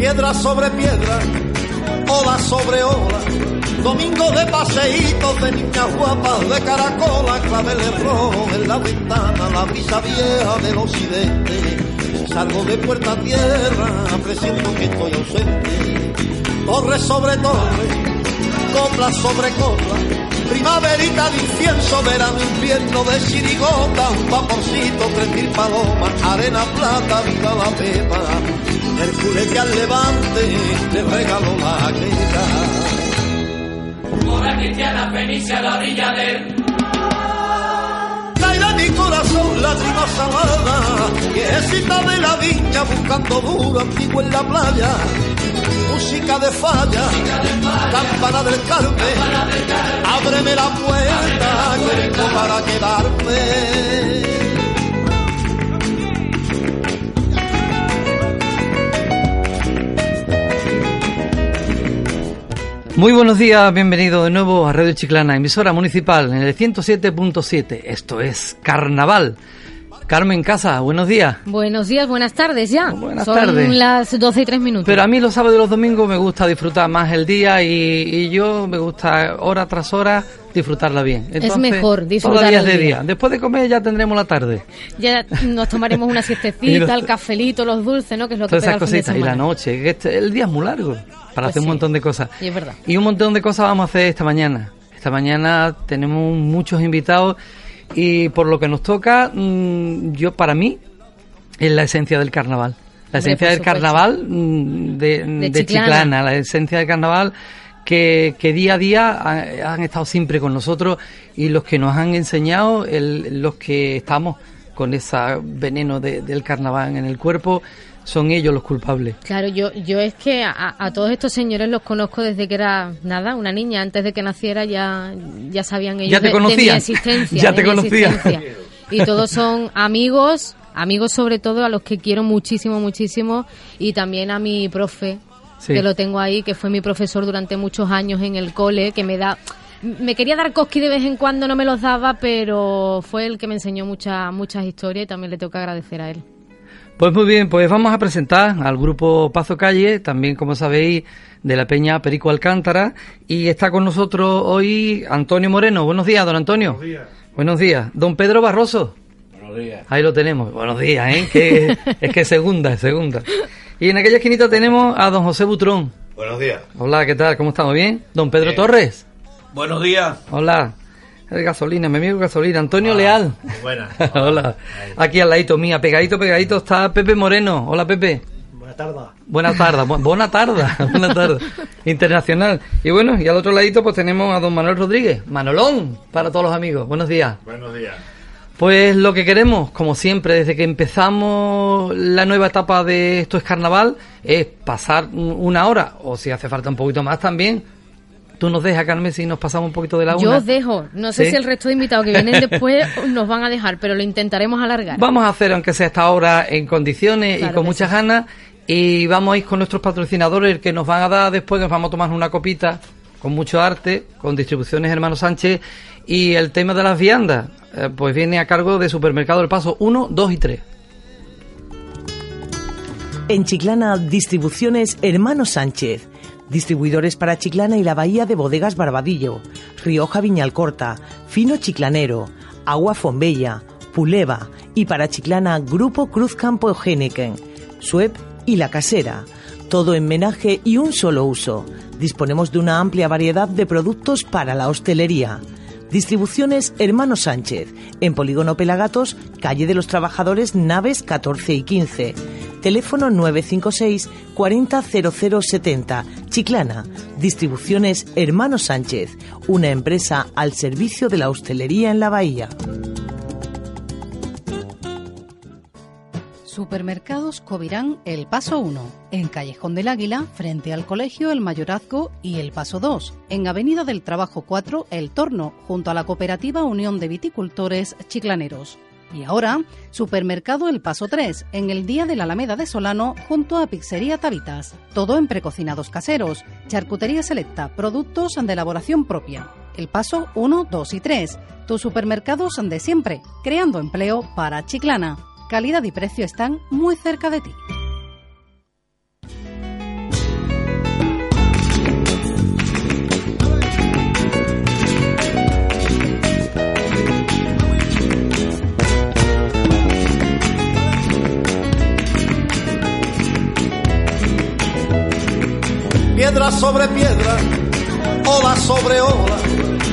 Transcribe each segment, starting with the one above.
Piedra sobre piedra, ola sobre ola, domingo de paseitos de niñas guapas de caracola, claveles rojos en la ventana, la brisa vieja del occidente. Salgo de puerta a tierra, presiento que estoy ausente. Torre sobre torre, copla sobre copla, primaverita de incienso, verano, invierno de chirigota, un vaporcito, tres mil palomas, arena plata, viva la pepa, Hércules que al levante le regaló la queja. Moda cristiana, fenicia a la orilla del Trae a mi corazón lágrima salada, viejecita de la viña buscando duro antiguo en la playa. Música de falla, campana del Carmen, ábreme la puerta, que vengo para quedarme. Muy buenos días, bienvenido de nuevo a Radio Chiclana, emisora municipal en el 107.7. Esto es Carnaval. Carmen Casa, buenos días. Buenos días, buenas tardes ya. Buenas Son tardes. las 12 y 3 minutos. Pero a mí los sábados y los domingos me gusta disfrutar más el día y, y yo me gusta hora tras hora disfrutarla bien. Entonces, mejor disfrutar todos días de día. Después de comer ya tendremos la tarde. Ya nos tomaremos una siestecita, el cafelito, los dulces, ¿no? Que es lo que Todas pega esas cositas. Y la noche. que este- el día es muy largo para Pues hacer un montón de cosas. Y es verdad. Y un montón de cosas vamos a hacer esta mañana. Esta mañana tenemos muchos invitados y por lo que nos toca, mm, yo para mí es la esencia del carnaval. La esencia del supuesto. carnaval mm, de, de Chiclana. Chiclana. la esencia del carnaval que, que día a día han, han estado siempre con nosotros y los que nos han enseñado, el- los que estamos con ese veneno de- del carnaval en el cuerpo, son ellos los culpables. Claro, yo, yo es que a, a todos estos señores los conozco desde que era nada, una niña. Antes de que naciera ya, ya sabían ellos Ya te de- de, mi existencia. Ya te existencia. Y todos son amigos, amigos sobre todo a los que quiero muchísimo, muchísimo. Y también a mi profe, Sí. que lo tengo ahí, que fue mi profesor durante muchos años en el cole, que me da... Me quería dar cosqui de vez en cuando, no me los daba, pero fue el que me enseñó muchas muchas historias y también le tengo que agradecer a él. Pues muy bien, pues vamos a presentar al grupo Pazo Calle, también como sabéis, de la Peña Perico Alcántara, y está con nosotros hoy Antonio Moreno. Buenos días, don Antonio. Buenos días. Buenos días. Don Pedro Barroso. Buenos días. Ahí lo tenemos. Buenos días, ¿eh? Que, es que es segunda, es segunda. Y en aquella esquinita tenemos a don José Butrón. Buenos días. Hola, ¿qué tal? ¿Cómo estamos? ¿Bien? Don Pedro Bien. Torres. Buenos días. Hola. El gasolina, mi amigo gasolina. Antonio Leal. Buenas. Hola. Aquí al ladito mía, pegadito, pegadito está Pepe Moreno. Hola, Pepe. Buenas tardes. Buena tarde, bu- buena tarde, buena tarde. Internacional. Y bueno, y al otro ladito pues tenemos a don Manuel Rodríguez, Manolón, para todos los amigos. Buenos días. Buenos días. Pues lo que queremos, como siempre, desde que empezamos la nueva etapa de Esto es Carnaval, es pasar un- una hora, o si hace falta un poquito más también. Tú nos dejas, Carmen, si nos pasamos un poquito de la Yo una. os dejo. No sé ¿Sí? si el resto de invitados que vienen después nos van a dejar, pero lo intentaremos alargar. Vamos a hacer, aunque sea esta hora, en condiciones y con muchas sí. ganas. Y vamos a ir con nuestros patrocinadores que nos van a dar después, nos vamos a tomar una copita con mucho arte, con distribuciones Hermano Sánchez. Y el tema de las viandas, eh, pues viene a cargo de Supermercado del Paso 1, 2 y 3. En Chiclana, distribuciones Hermano Sánchez. Distribuidores para Chiclana y la Bahía de Bodegas Barbadillo, Rioja Viñalcorta, Fino Chiclanero, Agua Fombella, Puleva y para Chiclana Grupo Cruz Campo Eugeniken, Sueb y La Casera. Todo en menaje y un solo uso. Disponemos de una amplia variedad de productos para la hostelería. Distribuciones Hermano Sánchez, en Polígono Pelagatos, Calle de los Trabajadores, Naves 14 y 15. Teléfono 956 400070. Chiclana. Distribuciones Hermano Sánchez, una empresa al servicio de Supermercados Covirán El Paso 1, en Callejón del Águila, frente al Colegio El Mayorazgo y El Paso 2, en Avenida del Trabajo 4 El Torno, junto a la Cooperativa Unión de Viticultores Chiclaneros. Y ahora, Supermercado El Paso 3, en el Día de la Alameda de Solano, junto a Pizzería Tabitas. Todo en precocinados caseros, charcutería selecta, productos de elaboración propia. El Paso 1, 2 y 3. Tus supermercados de siempre, creando empleo para Chiclana. Calidad y precio están muy cerca de ti. piedra sobre piedra, ola sobre ola,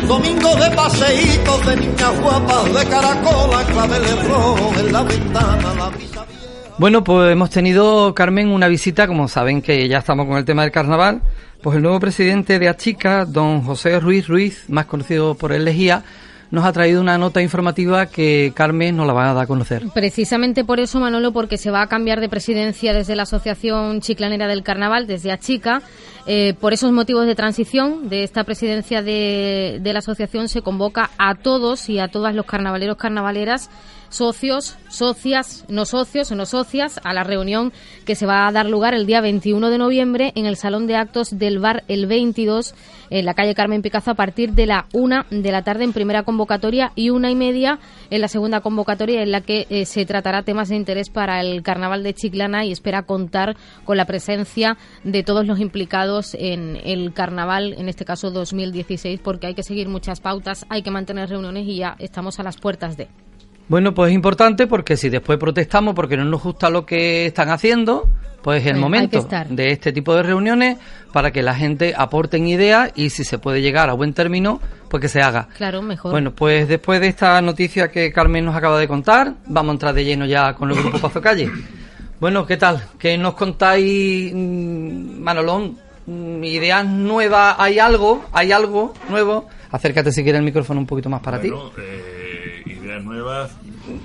domingo de paseitos de niñas guapas de caracola, claveles rojos en la ventana, la brisa vieja. Bueno, pues hemos tenido, Carmen, una visita, como saben que ya estamos con el tema del carnaval, pues el nuevo presidente de Achica, don José Ruiz Ruiz, más conocido por el Lejía, nos ha traído una nota informativa que Carmen nos la va a dar a conocer. Precisamente por eso, Manolo, porque se va a cambiar de presidencia desde la Asociación Chiclanera del Carnaval, desde Achica. Eh, por esos motivos de transición de esta presidencia de, de la asociación se convoca a todos y a todas los carnavaleros, carnavaleras socios, socias, no socios no socias a la reunión que se va a dar lugar el día 21 de noviembre en el Salón de Actos del Bar El 22 en la calle Carmen Picazo a partir de la una de la tarde en primera convocatoria y una y media en la segunda convocatoria en la que eh, se tratará temas de interés para el Carnaval de Chiclana y espera contar con la presencia de todos los implicados en el Carnaval, en este caso 2016, porque hay que seguir muchas pautas, hay que mantener reuniones y ya estamos a las puertas de. Bueno, pues es importante porque si después protestamos porque no nos gusta lo que están haciendo, pues es el momento de este tipo de reuniones para que la gente aporten ideas y si se puede llegar a buen término, pues que se haga. Claro, mejor. Bueno, pues después de esta noticia que Carmen nos acaba de contar, vamos a entrar de lleno ya con el grupo Pazo Calle. Bueno, ¿qué tal? ¿Qué nos contáis, mm, Manolón? Mm, ¿Ideas nuevas? ¿Hay algo? ¿Hay algo nuevo? Acércate si quieres el micrófono un poquito más para ti. Eh, nuevas.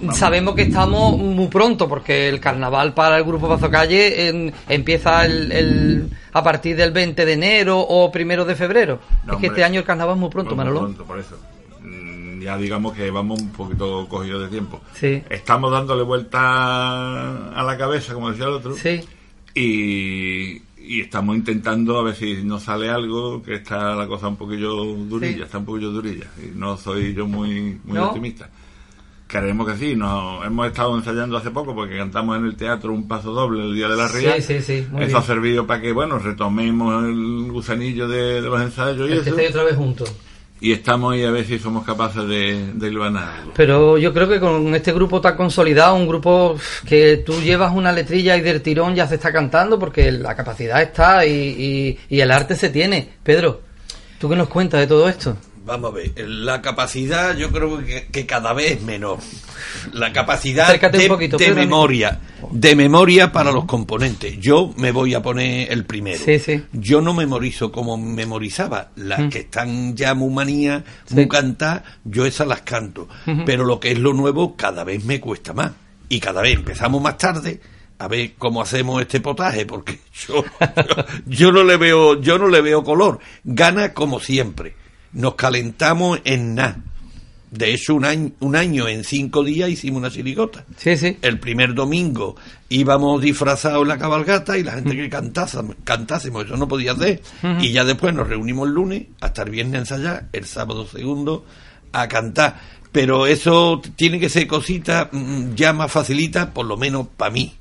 vamos. Sabemos que estamos muy pronto porque el carnaval para el grupo Pazo Calle en- empieza el, el- a partir del 20 de enero o primero de febrero. No, es que hombre. este año el carnaval es muy pronto, Muy Manolo. pronto, por eso. Mm, Ya digamos que vamos un poquito cogidos de tiempo. Sí. Estamos dándole vuelta a la cabeza, como decía el otro. Sí. Y, y estamos intentando a ver si nos sale algo, que está la cosa un poquillo durilla, Sí. está un poquillo durilla. Y no soy yo muy, muy ¿No? optimista. Creemos que sí, nos hemos estado ensayando hace poco porque cantamos en el teatro un paso doble el día de la Sí, Ría. sí, sí, muy Eso bien. ha servido para que, bueno, retomemos el gusanillo de, de los ensayos y El eso. otra vez juntos. Y estamos ahí a ver si somos capaces de, de hilvanar algo. Pero yo creo que con este grupo tan consolidado, un grupo que tú llevas una letrilla y del tirón ya se está cantando porque la capacidad está y, y- y el arte se tiene. Pedro, ¿tú qué nos cuentas de todo esto? Vamos a ver, la capacidad yo creo que, que cada vez es menor. La capacidad Acércate un de, poquito, de Pedro. memoria, de memoria para los componentes. Yo me voy a poner el primero. Sí, sí. Yo no memorizo como memorizaba. Las Mm. que están ya muy manía, Sí. muy cantar, yo esas las canto. Pero lo que es lo nuevo cada vez me cuesta más. Y cada vez empezamos más tarde a ver cómo hacemos este potaje, porque yo, yo, yo no le veo, yo no le veo color. Gana como siempre. Nos calentamos en nada. De hecho, un año, un año en cinco días hicimos una chirigota. Sí, sí. El primer domingo íbamos disfrazados en la cabalgata y la gente que cantásemos, cantásemos, eso no podía hacer. Ujú. Y ya después nos reunimos el lunes, hasta el viernes a ensayar, el sábado segundo a cantar. Pero eso tiene que ser cosita mm, ya más facilita, por lo menos para mí.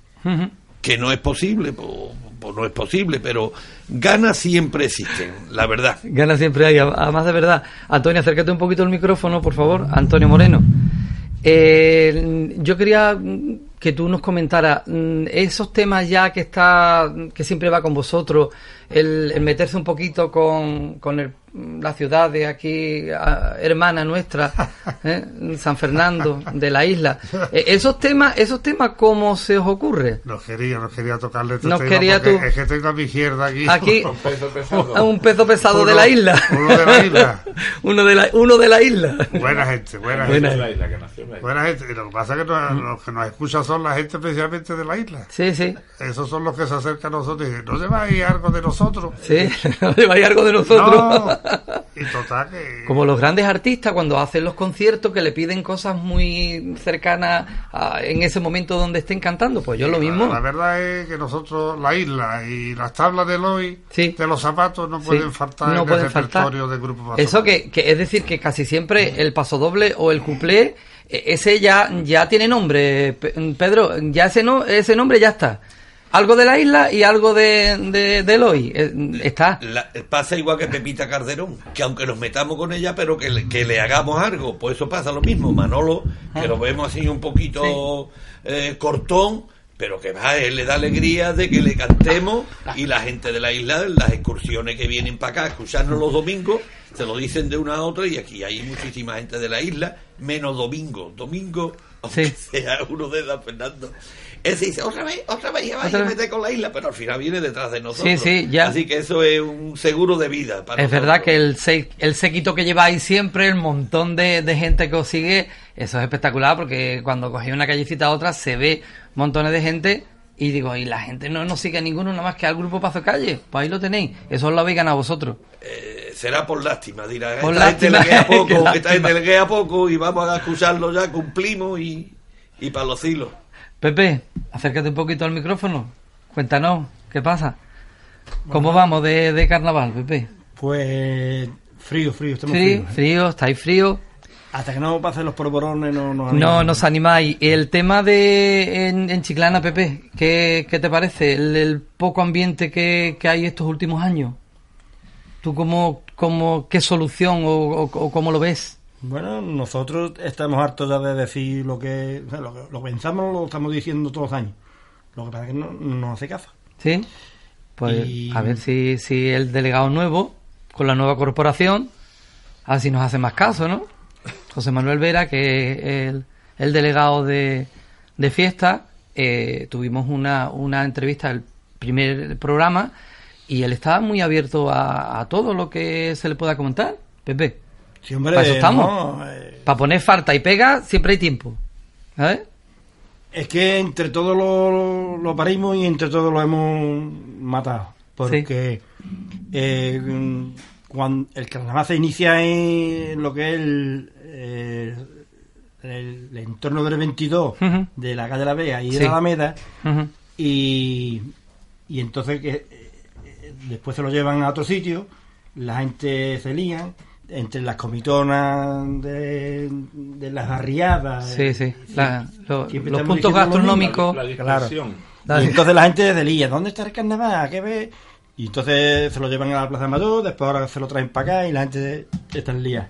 Que no es posible, pues, pues no es posible, pero ganas siempre existen, la verdad. Ganas siempre hay, además de verdad. Antonio, acércate un poquito el micrófono, por favor. Antonio Moreno. Eh, yo quería que tú nos comentaras mm, esos temas ya que está, que siempre va con vosotros, el, el meterse un poquito con, con el la ciudad de aquí, ah, hermana nuestra, ¿eh? San Fernando, de la isla. Eh, esos temas, esos temas, ¿cómo se os ocurre? Nos quería, nos quería tocarle este Nos tema quería porque tú- Es que tengo a mi izquierda aquí. Aquí, Un peso pesado. a un peso pesado de Uno- la isla. uno de la isla. uno, de la, uno de la isla. Buena gente, buena Buena gente. Es la isla que nació en la isla. Buena gente. Y lo que pasa es que nos- los que nos escuchan son la gente especialmente de la isla. Sí, sí, Esos son los que se acercan a nosotros y dicen, ¿no lleváis algo de nosotros? sí. No lleváis algo de nosotros. No. Y total que... Como los grandes artistas cuando hacen los conciertos que le piden cosas muy cercanas a- en ese momento donde estén cantando, pues yo lo mismo. La, la verdad es que nosotros, la isla y las tablas del hoy, Sí. de los zapatos, no Sí, pueden faltar no en pueden el faltar. repertorio del grupo Paso Eso que, que es decir que casi siempre el paso doble o el cuplé, eh, ese ya, ya tiene nombre, Pe- Pedro, ya ese, no, ese nombre ya está. Algo de la isla y algo de, de, del hoy. eh, Está. La- pasa igual que Pepita Calderón, que aunque nos metamos con ella, pero que le, que le hagamos algo, pues eso pasa lo mismo. Manolo, que lo vemos así un poquito eh, cortón, pero que va, él le da alegría de que le cantemos y la gente de la isla, las excursiones que vienen para acá a escucharnos los domingos, se lo dicen de una a otra y aquí hay muchísima gente de la isla, menos domingo. Domingo, aunque sea uno de San Fernando. Ese dice, otra vez, otra vez, ya Otra a meter con la isla, pero al final viene detrás de nosotros. Sí, sí, ya. Así que eso es un seguro de vida. Para Es verdad que el, se- el séquito que lleváis siempre, el montón de, de gente que os sigue, eso es espectacular porque cuando cogéis una callecita a otra se ve montones de gente y digo, y la gente no nos sigue a ninguno nada más que al grupo Pazo Calle. Pues ahí lo tenéis. Eso os lo habéis ganado vosotros. Eh, será por lástima, dirá. Por esta gente lástima, le queda qué poco, esta lástima. gente le poco y vamos a escucharlo ya, cumplimos y, y para los hilos. Pepe, acércate un poquito al micrófono. Cuéntanos, ¿qué pasa? ¿Cómo vamos de, de carnaval, Pepe? Pues frío, frío, estamos Frío, fríos. ¿eh? frío, estáis frío. Hasta que no pasen los polvorones no nos No animamos. nos animáis. El tema de en, en Chiclana, Pepe, ¿qué, qué te parece? El, el poco ambiente que, que hay estos últimos años. ¿Tú cómo, cómo qué solución o, o- o cómo lo ves? Bueno, nosotros estamos hartos ya de decir lo que, o sea, lo que lo pensamos, lo estamos diciendo todos los años. Lo que pasa es que no, no hace caso. ¿Sí? Pues Y- a ver si, si el delegado nuevo, con la nueva corporación, a ver si nos hace más caso, ¿no? José Manuel Vera, que es el, el delegado de, de fiesta, eh, tuvimos una, una entrevista, el primer programa, y él estaba muy abierto a, a todo lo que se le pueda comentar. Pepe, Sí, hombre, para eso estamos. no, eh, Para poner falta y pega, siempre hay tiempo. ¿Sabes? es que entre todos lo, lo parimos y entre todos lo hemos matado. Porque eh, cuando el carnaval se inicia en lo que es el, eh, el, el entorno del 22 Ujú. de la calle de la Vega y Sí. de la Alameda, y, y entonces que después se lo llevan a otro sitio, la gente se lía, entre las comitonas de, de las barriadas. Sí, sí. La- lo- Siempre los puntos lo gastronómicos. La Claro. Y entonces la gente se lía, ¿dónde está el carnaval? ¿Qué ve? Y entonces se lo llevan a la Plaza Mayor, después ahora se lo traen para acá y la gente está en lía.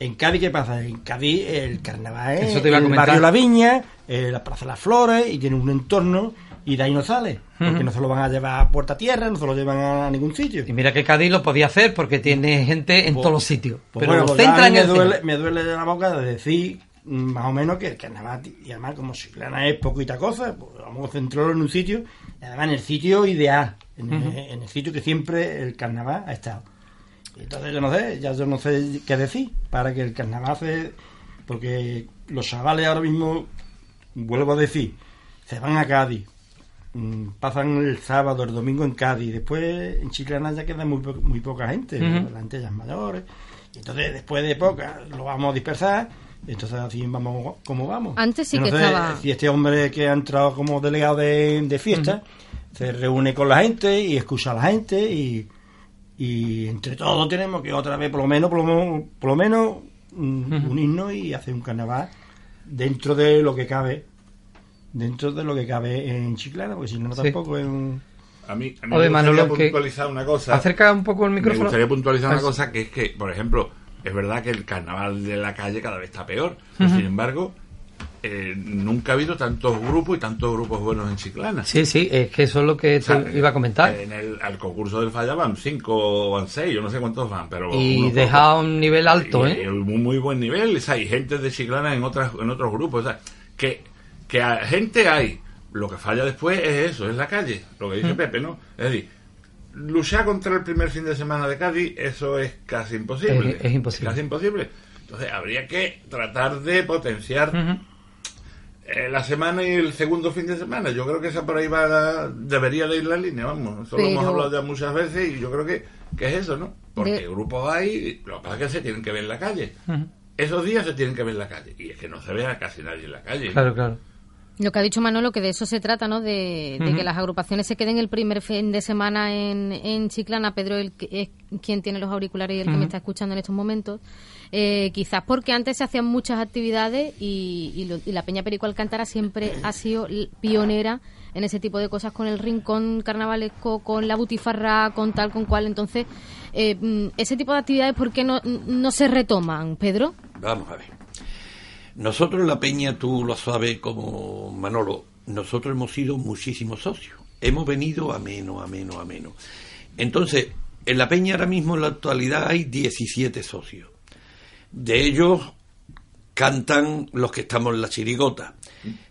En Cádiz, ¿qué pasa? En Cádiz el carnaval es Eso te iba a el comentar. barrio La Viña, eh, la Plaza de las Flores y tiene un entorno y de ahí no sale. Porque no se lo van a llevar a Puerta Tierra, no se lo llevan a ningún sitio. Y mira que Cádiz lo podía hacer porque tiene gente en Pues- todos los sitios. Pues pero bueno, pues centra en me el duele, centro. me duele la boca de decir mm, más o menos que el carnaval, y además como Chiclana es poquita cosa, pues vamos a centrarlo en un sitio, y además en el sitio ideal, en, el, Ujú. en el sitio que siempre el carnaval ha estado. Y entonces yo no sé, ya yo no sé qué decir para que el carnaval se... Porque los chavales ahora mismo, vuelvo a decir, se van a Cádiz, pasan el sábado, el domingo en Cádiz, después en Chiclana ya queda muy, po- muy poca gente, Ujú. las antellas mayores, y entonces después de poca lo vamos a dispersar, entonces así vamos como vamos. Antes sí que estaba- Si este hombre que ha entrado como delegado de, de fiesta se reúne con la gente y escucha a la gente y, y entre todos tenemos que otra vez por lo menos, por lo menos, por lo menos mm, unirnos y hacer un carnaval dentro de lo que cabe dentro de lo que cabe en Chiclana, porque si no Sí. tampoco es un... A mí, a mí Oye, me gustaría Manolo, que- puntualizar una cosa. Acerca un poco el Me micrófono. gustaría puntualizar una Pues- cosa que es que, por ejemplo, es verdad que el carnaval de la calle cada vez está peor. Sin embargo, eh, nunca ha habido tantos grupos y tantos grupos buenos en Chiclana. Sí, sí, es que eso es lo que O sea, te iba a comentar. En el, al concurso del Falla van cinco o van seis, yo no sé cuántos van, pero... y deja un nivel alto, y, ¿eh? un muy buen nivel, o sea, hay gente de Chiclana en otras en otros grupos, o sea, que, que a- gente hay, lo que falla después es eso, es la calle, lo que dice Mm. Pepe, ¿no? Es decir, luchar contra el primer fin de semana de Cádiz, eso es casi imposible. Es- es imposible. Casi imposible. Entonces habría que tratar de potenciar eh, la semana y el segundo fin de semana. Yo creo que esa por ahí va la- debería de ir la línea, vamos. Eso lo hemos hablado ya muchas veces y yo creo que, que es eso, ¿no? Porque De- grupos hay, lo que pasa es que se tienen que ver en la calle. Esos días se tienen que ver en la calle. Y es que no se ve a casi nadie en la calle. Claro, claro. Lo que ha dicho Manolo, que de eso se trata, ¿no? De, de que las agrupaciones se queden el primer fin de semana en, en Chiclana. Pedro el, que- es quien tiene los auriculares y el que me está escuchando en estos momentos. Eh, quizás porque antes se hacían muchas actividades y, y lo- y la Peña Perico Alcántara siempre ha sido pionera en ese tipo de cosas con el rincón carnavalesco, con la butifarra, con tal, con cual. Entonces, eh, mm, ese tipo de actividades, ¿por qué no, no se retoman, Pedro? Vamos a ver. Nosotros la Peña, tú lo sabes como Manolo, nosotros hemos sido muchísimos socios. Hemos venido a menos, a menos, a menos. Entonces, en la Peña ahora mismo en la actualidad hay 17 socios. De ellos cantan los que estamos en la chirigota.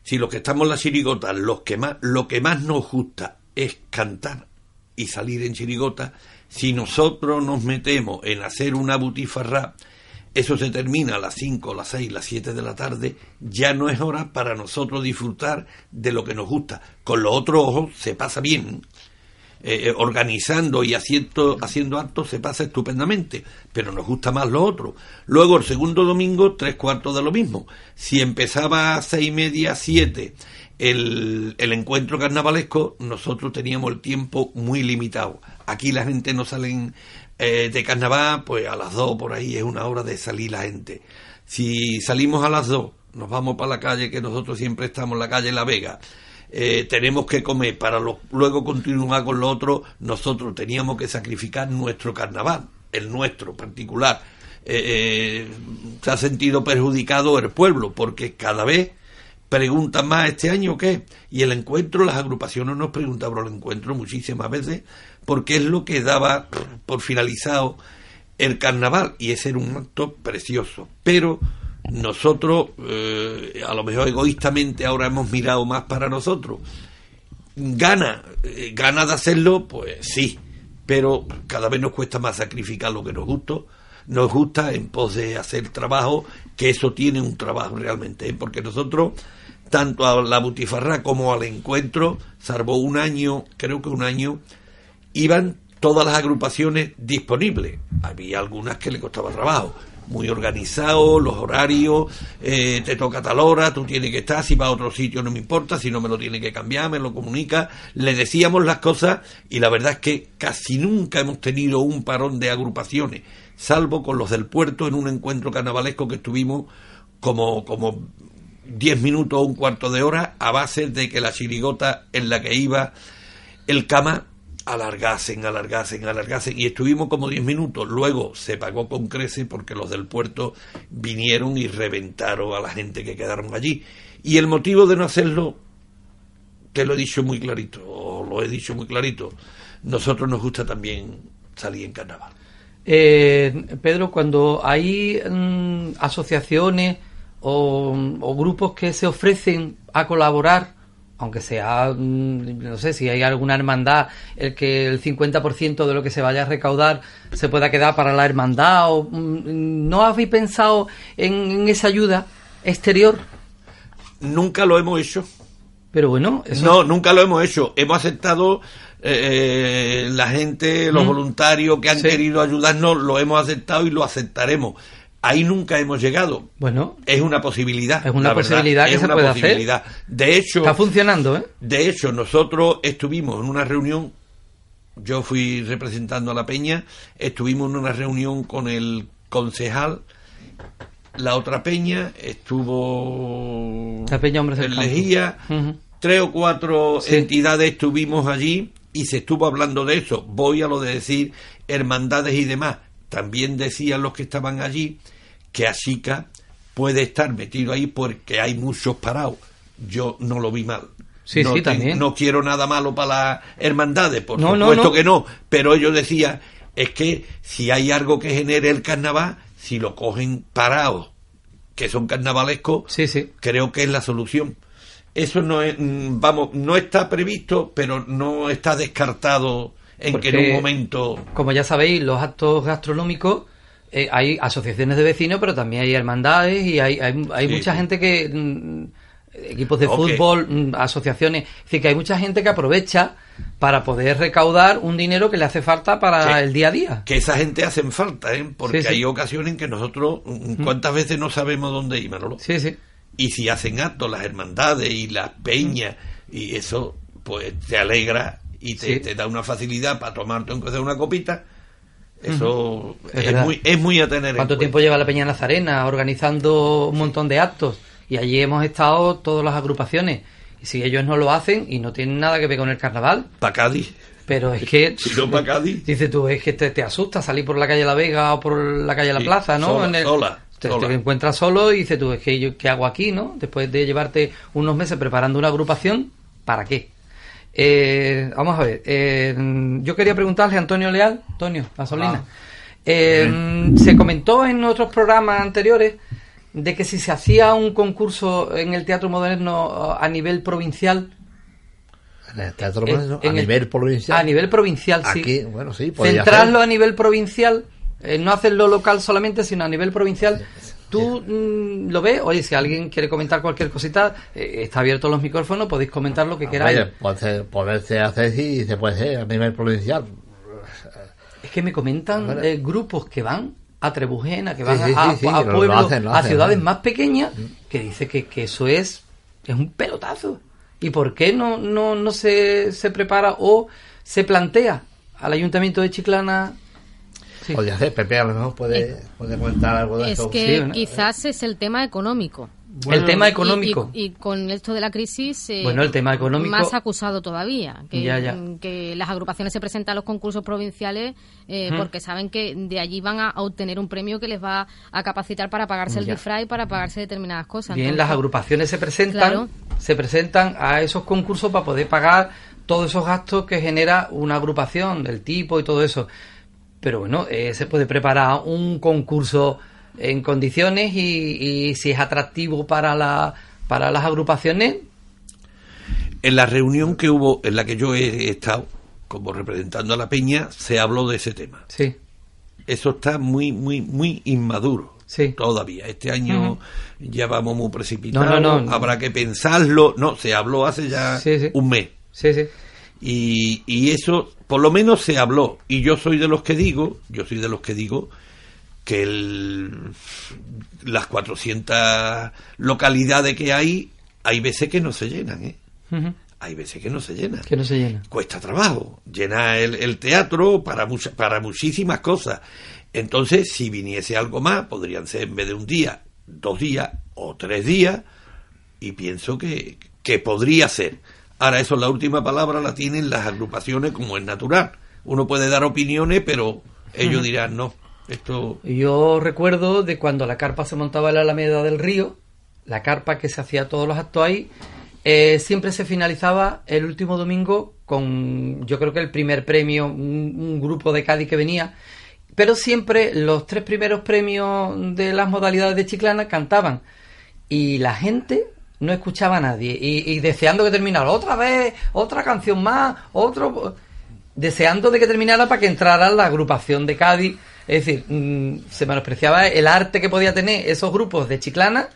Si los que estamos en la chirigota, los que más, lo que más nos gusta es cantar y salir en chirigota, si nosotros nos metemos en hacer una butifarra, eso se termina a las 5, las 6, las 7 de la tarde, ya no es hora para nosotros disfrutar de lo que nos gusta. Con los otros ojos se pasa bien, eh, eh, organizando y haciendo, haciendo actos se pasa estupendamente, pero nos gusta más lo otro. Luego el segundo domingo, tres cuartos de lo mismo. Si empezaba a seis y media, siete, el, el encuentro carnavalesco, nosotros teníamos el tiempo muy limitado. Aquí la gente no salen eh, de carnaval, pues a las dos por ahí es una hora de salir la gente. Si salimos a las dos, nos vamos para la calle, que nosotros siempre estamos en la calle La Vega, eh, tenemos que comer para luego continuar con lo otro, nosotros teníamos que sacrificar nuestro carnaval, el nuestro particular. Eh, eh, se ha sentido perjudicado el pueblo porque cada vez preguntan más este año qué y el encuentro las agrupaciones nos preguntan por el encuentro muchísimas veces porque es lo que daba por finalizado el carnaval y ese era un acto precioso pero nosotros eh, a lo mejor egoístamente ahora hemos mirado más para nosotros gana eh, gana de hacerlo pues sí pero cada vez nos cuesta más sacrificar lo que nos gusta nos gusta en pos de hacer trabajo que eso tiene un trabajo realmente ¿eh? porque nosotros tanto a la butifarra como al encuentro salvo un año creo que un año iban todas las agrupaciones disponibles. Había algunas que le costaba trabajo. Muy organizado, los horarios, eh, te toca tal hora, tú tienes que estar, si va a otro sitio no me importa, si no me lo tiene que cambiar, me lo comunica. Le decíamos las cosas y la verdad es que casi nunca hemos tenido un parón de agrupaciones, salvo con los del puerto en un encuentro carnavalesco que estuvimos como, como 10 minutos o un cuarto de hora a base de que la chirigota en la que iba el cama alargasen, alargasen, alargasen y estuvimos como 10 minutos. Luego se pagó con crece porque los del puerto vinieron y reventaron a la gente que quedaron allí. Y el motivo de no hacerlo, te lo he dicho muy clarito, o lo he dicho muy clarito, nosotros nos gusta también salir en carnaval. Eh, Pedro, cuando hay mm, asociaciones o grupos que se ofrecen a colaborar, aunque sea, mm, no sé, si hay alguna hermandad, el que el 50% de lo que se vaya a recaudar se pueda quedar para la hermandad, o, mm, ¿no habéis pensado en, en esa ayuda exterior? Nunca lo hemos hecho. Pero bueno, eso No, nunca lo hemos hecho. Hemos aceptado eh, la gente, los Mm. voluntarios que han Sí. querido ayudarnos, lo hemos aceptado y lo aceptaremos. Ahí nunca hemos llegado. Bueno, Es una posibilidad. Es una la verdad, posibilidad que es se una puede hacer. posibilidad. De hecho, está funcionando, ¿eh? de hecho, nosotros estuvimos en una reunión, yo fui representando a la Peña, estuvimos en una reunión con el concejal, la otra Peña, estuvo La Peña Hombres del tres o cuatro Sí. entidades estuvimos allí y se estuvo hablando de eso. Voy a lo de decir hermandades y demás. También decían los que estaban allí que a Chica puede estar metido ahí porque hay muchos parados. Yo no lo vi mal. Sí, no sí, te- también. No quiero nada malo para las hermandades, por No, supuesto no. que no. Pero ellos decían, es que si hay algo que genere el carnaval, si lo cogen parados, que son carnavalescos, creo que es la solución. Eso no es, mm, vamos, no está previsto, pero no está descartado en que en un momento Como ya sabéis, los actos gastronómicos, eh, hay asociaciones de vecinos, pero también hay hermandades y hay, hay, hay Sí, mucha gente que... mm, equipos de fútbol, mm, asociaciones, es decir, que hay mucha gente que aprovecha para poder recaudar un dinero que le hace falta para el día a día. que esa gente hacen falta, ¿eh? porque Sí, sí. hay ocasiones en que nosotros, mm, ¿cuántas veces no sabemos dónde ir, Manolo? Sí, sí. Y si hacen actos las hermandades y las peñas, y eso, pues te alegra y te, Sí. te da una facilidad para tomarte aunque sea una copita. Eso Es muy, es muy a tener en ¿Cuánto cuenta. tiempo lleva la Peña Nazarena organizando un montón de actos? Y allí hemos estado todas las agrupaciones. Y si ellos no lo hacen y no tienen nada que ver con el carnaval. Para Cádiz. Pero es que. Si no pa' Cádiz. Dices tú, es que te, te asusta salir por la calle La Vega o por la calle La Plaza, ¿no? sola, En el- sola, te, sola. te encuentras solo y dices tú, es que yo, ¿qué hago aquí, no? Después de llevarte unos meses preparando una agrupación, ¿para qué? Eh, vamos a ver, eh, yo quería preguntarle a Antonio Leal, Antonio, gasolina. Eh, se comentó en otros programas anteriores de que si se hacía un concurso en el teatro moderno a nivel provincial, En el teatro en- moderno, en a el- nivel provincial. a nivel provincial, sí. Aquí, bueno, sí, centrarlo ser. a nivel provincial, eh, no hacerlo local solamente, sino a nivel provincial. ¿Tú mm, lo ves? Oye, si alguien quiere comentar cualquier cosita, eh, está abierto los micrófonos, podéis comentar lo que queráis. Oye, poderse, poderse hacer y se puede hacer a nivel provincial. Es que me comentan eh, grupos que van a Trebujena, que Sí, van sí, a, sí, sí, a lo pueblos, hacen, lo a hacen, ciudades ¿no? más pequeñas, que dice que, que eso es, es un pelotazo. ¿Y por qué no, no, no se, se prepara o se plantea al Ayuntamiento de Chiclana? Sí. Podría hacer, Pepe a lo mejor puede, puede comentar algo de Es eso. que quizás es el tema económico. el tema Y- económico. Y, y con esto de la crisis. eh, Bueno, el tema económico- Más acusado todavía. Que, Ya, ya. que las agrupaciones se presentan a los concursos provinciales eh, porque saben que de allí van a, obtener un premio que les va a capacitar para pagarse el Ya. disfraz y para pagarse determinadas cosas. Bien, Entonces, las agrupaciones se presentan, Claro. se presentan a esos concursos para poder pagar todos esos gastos que genera una agrupación, el tipo y todo eso. Pero bueno, eh, se puede preparar un concurso en condiciones y, y si es atractivo para la para las agrupaciones, En la reunión que hubo, en la que yo he estado, como representando a la Peña, se habló de ese tema. Sí. Eso está muy, muy, muy inmaduro. Sí. Todavía. Este año ya vamos muy precipitados. No, no, no. Habrá que pensarlo. No, se habló hace ya Sí, sí. un mes. Sí, sí. Y, y eso, por lo menos se habló. Y yo soy de los que digo, yo soy de los que digo que el- las 400 localidades que hay, hay veces que no se llenan, ¿eh? Hay veces que no se llenan. que no se llena. Cuesta trabajo llenar el, el teatro para, mucha- para muchísimas cosas. Entonces, si viniese algo más, podrían ser en vez de un día, dos días o tres días, y pienso que, que podría ser. Ahora, eso, la última palabra la tienen las agrupaciones como es natural. Uno puede dar opiniones, pero ellos dirán, no, esto... Yo recuerdo de cuando la carpa se montaba en la Alameda del Río, la carpa que se hacía todos los actos ahí, eh, siempre se finalizaba el último domingo con, yo creo que el primer premio, un, un grupo de Cádiz que venía, pero siempre los tres primeros premios de las modalidades de Chiclana cantaban y la gente no escuchaba a nadie y, y deseando que terminara otra vez, otra canción más, otro deseando de que terminara para que entrara la agrupación de Cádiz. Es decir, mm, se menospreciaba el arte que podía tener esos grupos de Chiclana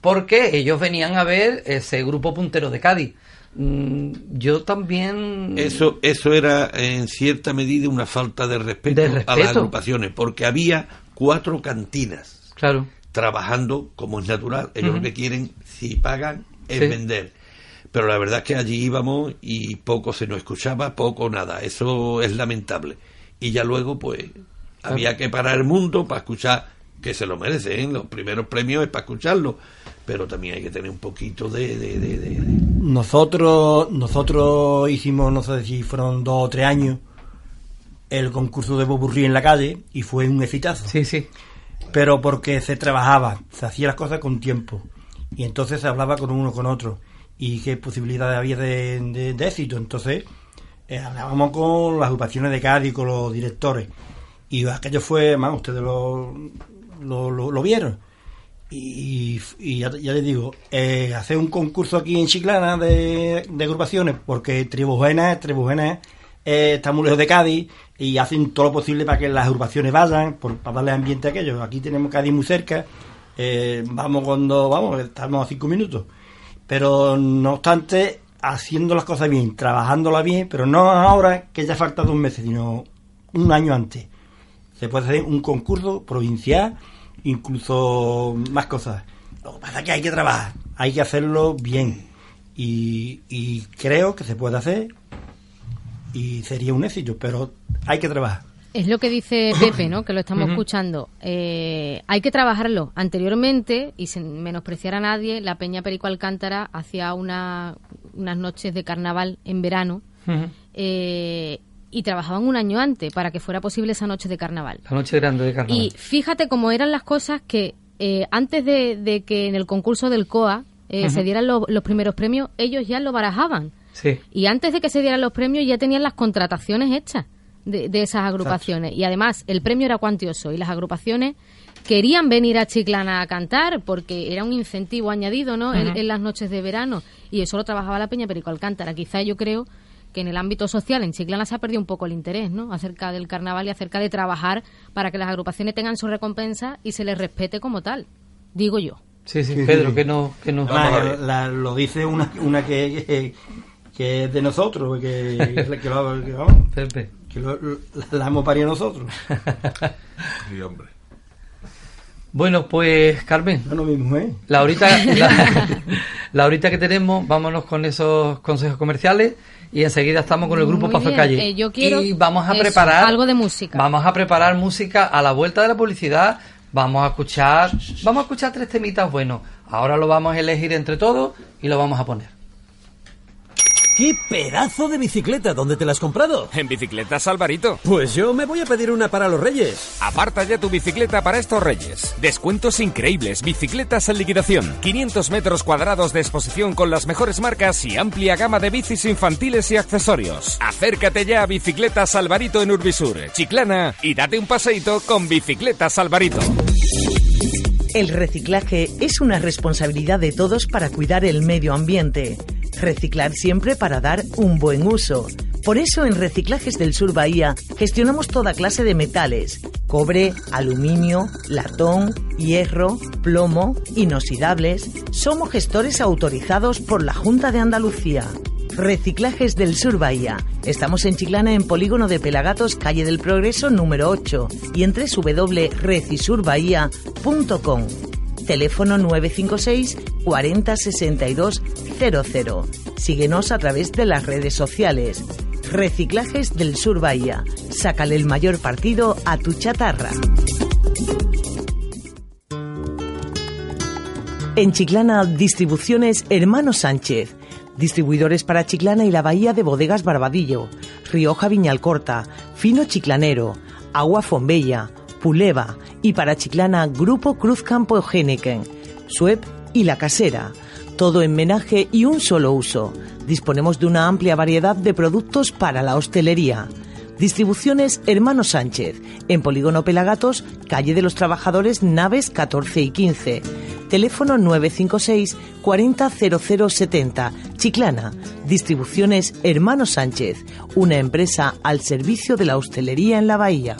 porque ellos venían a ver ese grupo puntero de Cádiz. Mm, Yo también... Eso, eso era en cierta medida una falta de respeto, De a las agrupaciones, porque había cuatro cantinas Claro. trabajando como es natural. Ellos Ujú. lo que quieren, si pagan, es Sí. vender. Pero la verdad es que allí íbamos y poco se nos escuchaba, poco nada. Eso es lamentable. Y ya luego, pues, había que parar el mundo para escuchar, que se lo merecen. Los primeros premios es para escucharlo. Pero también hay que tener un poquito de... de- de- de- de- Nosotros, nosotros hicimos, no sé si fueron dos o tres años, el concurso de Boburrí en la calle y fue un exitazo. Sí, sí. pero porque se trabajaba, se hacía las cosas con tiempo y entonces se hablaba con uno con otro y qué posibilidades había de, éxito. Entonces eh, hablábamos con las agrupaciones de Cádiz, con los directores y aquello fue, más ustedes lo, lo, lo- vieron. Y, y ya, ya les digo, eh, hacer un concurso aquí en Chiclana de, de agrupaciones, porque Tribujena, Tribujena eh, está muy lejos de Cádiz y hacen todo lo posible para que las agrupaciones vayan, por, para darle ambiente a aquello. Aquí tenemos Cádiz muy cerca, eh, vamos cuando vamos, estamos a cinco minutos. Pero no obstante, haciendo las cosas bien, trabajándolas bien, pero no ahora que ya falta dos meses, sino un año antes. Se puede hacer un concurso provincial, incluso más cosas. Lo que pasa es que hay que trabajar, hay que hacerlo bien. Y, y creo que se puede hacer y sería un éxito, pero hay que trabajar. Es lo que dice Pepe, ¿no? Que lo estamos escuchando. Eh, hay que trabajarlo. Anteriormente, y sin menospreciar a nadie, la Peña Perico Alcántara hacía una, unas noches de carnaval en verano eh, y trabajaban un año antes para que fuera posible esa noche de carnaval. La noche grande de carnaval. Y fíjate cómo eran las cosas que eh, antes de, de que en el concurso del COA eh, se dieran lo- los primeros premios, ellos ya lo barajaban. Sí. Y antes de que se dieran los premios ya tenían las contrataciones hechas de, de esas agrupaciones. Y además el premio era cuantioso y las agrupaciones querían venir a Chiclana a cantar porque era un incentivo añadido ¿no? en, las noches de verano. Y eso lo trabajaba la Peña Perico Alcántara. Quizá yo creo que en el ámbito social en Chiclana se ha perdido un poco el interés ¿no? acerca del carnaval y acerca de trabajar para que las agrupaciones tengan su recompensa y se les respete como tal. Digo yo. Sí, sí, Pedro, que no... Que no... La- lo dice una, una que, que, que es de nosotros, que, que, lo, que, vamos, que lo- lo- la hemos parido nosotros. Sí, hombre. Bueno, pues Carmen. No, mi mujer. La horita, la, la horita que tenemos, vámonos con esos consejos comerciales y enseguida estamos con el grupo Muy Pazo bien, Calle. eh, yo quiero y vamos a eso, preparar algo de música. Vamos a preparar música a la vuelta de la publicidad. Vamos a escuchar, vamos a escuchar tres temitas buenos. Ahora lo vamos a elegir entre todos y lo vamos a poner. ¡Qué pedazo de bicicleta! ¿Dónde te la has comprado? En Bicicletas Alvarito. Pues yo me voy a pedir una para los Reyes. Aparta ya tu bicicleta para estos reyes. Descuentos increíbles, bicicletas en liquidación, 500 metros cuadrados de exposición con las mejores marcas y amplia gama de bicis infantiles y accesorios. Acércate ya a Bicicletas Alvarito en Urbisur, Chiclana y date un paseíto con Bicicletas Alvarito. El reciclaje es una responsabilidad de todos para cuidar el medio ambiente. Reciclar siempre para dar un buen uso. Por eso en Reciclajes del Sur Bahía gestionamos toda clase de metales. Cobre, aluminio, latón, hierro, plomo, inoxidables. Somos gestores autorizados por la Junta de Andalucía. Reciclajes del Sur Bahía. Estamos en Chiclana en Polígono de Pelagatos, calle del Progreso número 8 y en www.recisurbahía.com. Teléfono 956 40 62 00. Síguenos a través de las redes sociales. Reciclajes del Sur Bahía. Sácale el mayor partido a tu chatarra. En Chiclana, distribuciones Hermano Sánchez. Distribuidores para Chiclana y la Bahía de Bodegas Barbadillo, Rioja Viñalcorta, Fino Chiclanero, Agua Fombella, Puleva y para Chiclana Grupo Cruz Campo Eugeniken, Sueb y La Casera. Todo en menaje y un solo uso. Disponemos de una amplia variedad de productos para la hostelería. Distribuciones Hermano Sánchez, en Polígono Pelagatos, calle de los Trabajadores, naves 14 y 15. Teléfono 956 400070, Chiclana. Distribuciones Hermano Sánchez, una empresa al servicio de la hostelería en la bahía.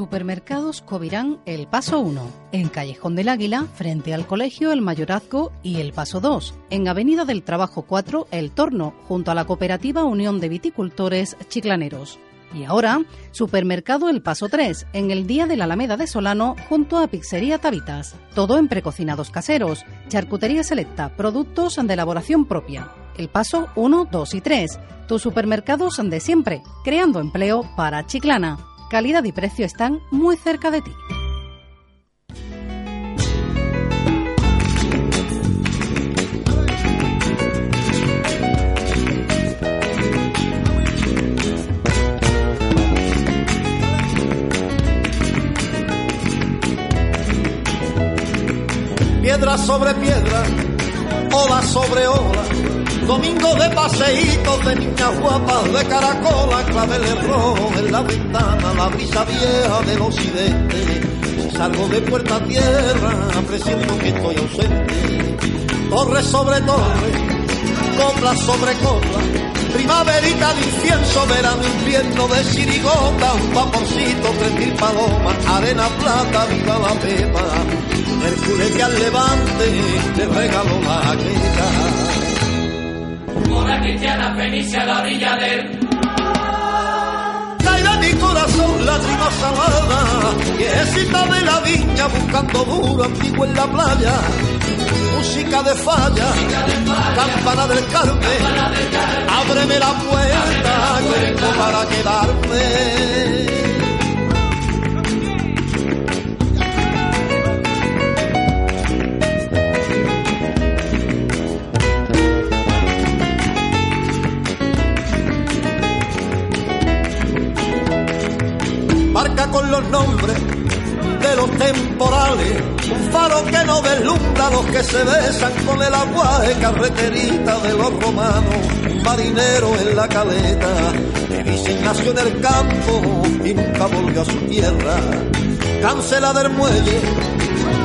Supermercados Covirán El Paso 1, en Callejón del Águila, frente al Colegio El Mayorazgo y El Paso 2, en Avenida del Trabajo 4, El Torno, junto a la Cooperativa Unión de Viticultores Chiclaneros. Y ahora, Supermercado El Paso 3, en el Día de la Alameda de Solano, junto a Pizzería Tabitas. Todo en precocinados caseros, charcutería selecta, productos de elaboración propia. El Paso 1, 2 y 3. Tus supermercados de siempre, creando empleo para Chiclana. Calidad y precio están muy cerca de ti. Piedra sobre piedra, ola sobre ola, domingo de paseítos de niñas guapas de caracola, claveles rojos en la ventana, la brisa vieja del occidente. Salgo de puerta a tierra, presiento que estoy ausente. Torre sobre torre, copla sobre copla, primaverita de incienso, verano, invierno de sirigota, un vaporcito, tres mil palomas, arena plata, viva la pepa, Hércules que al levante le regaló la queja. Una cristiana fenicia a la orilla del Caerá mi corazón lágrima salada, viejecita de la viña buscando duro antiguo en la playa. Música de falla, campana del Carmen, ábreme la puerta, vengo para quedarme. De los temporales, un faro que no deslumbra los que se besan con el aguaje, carreterita de los romanos, un marinero en la caleta, que nació en el campo y nunca volvió a su tierra, cancela del muelle,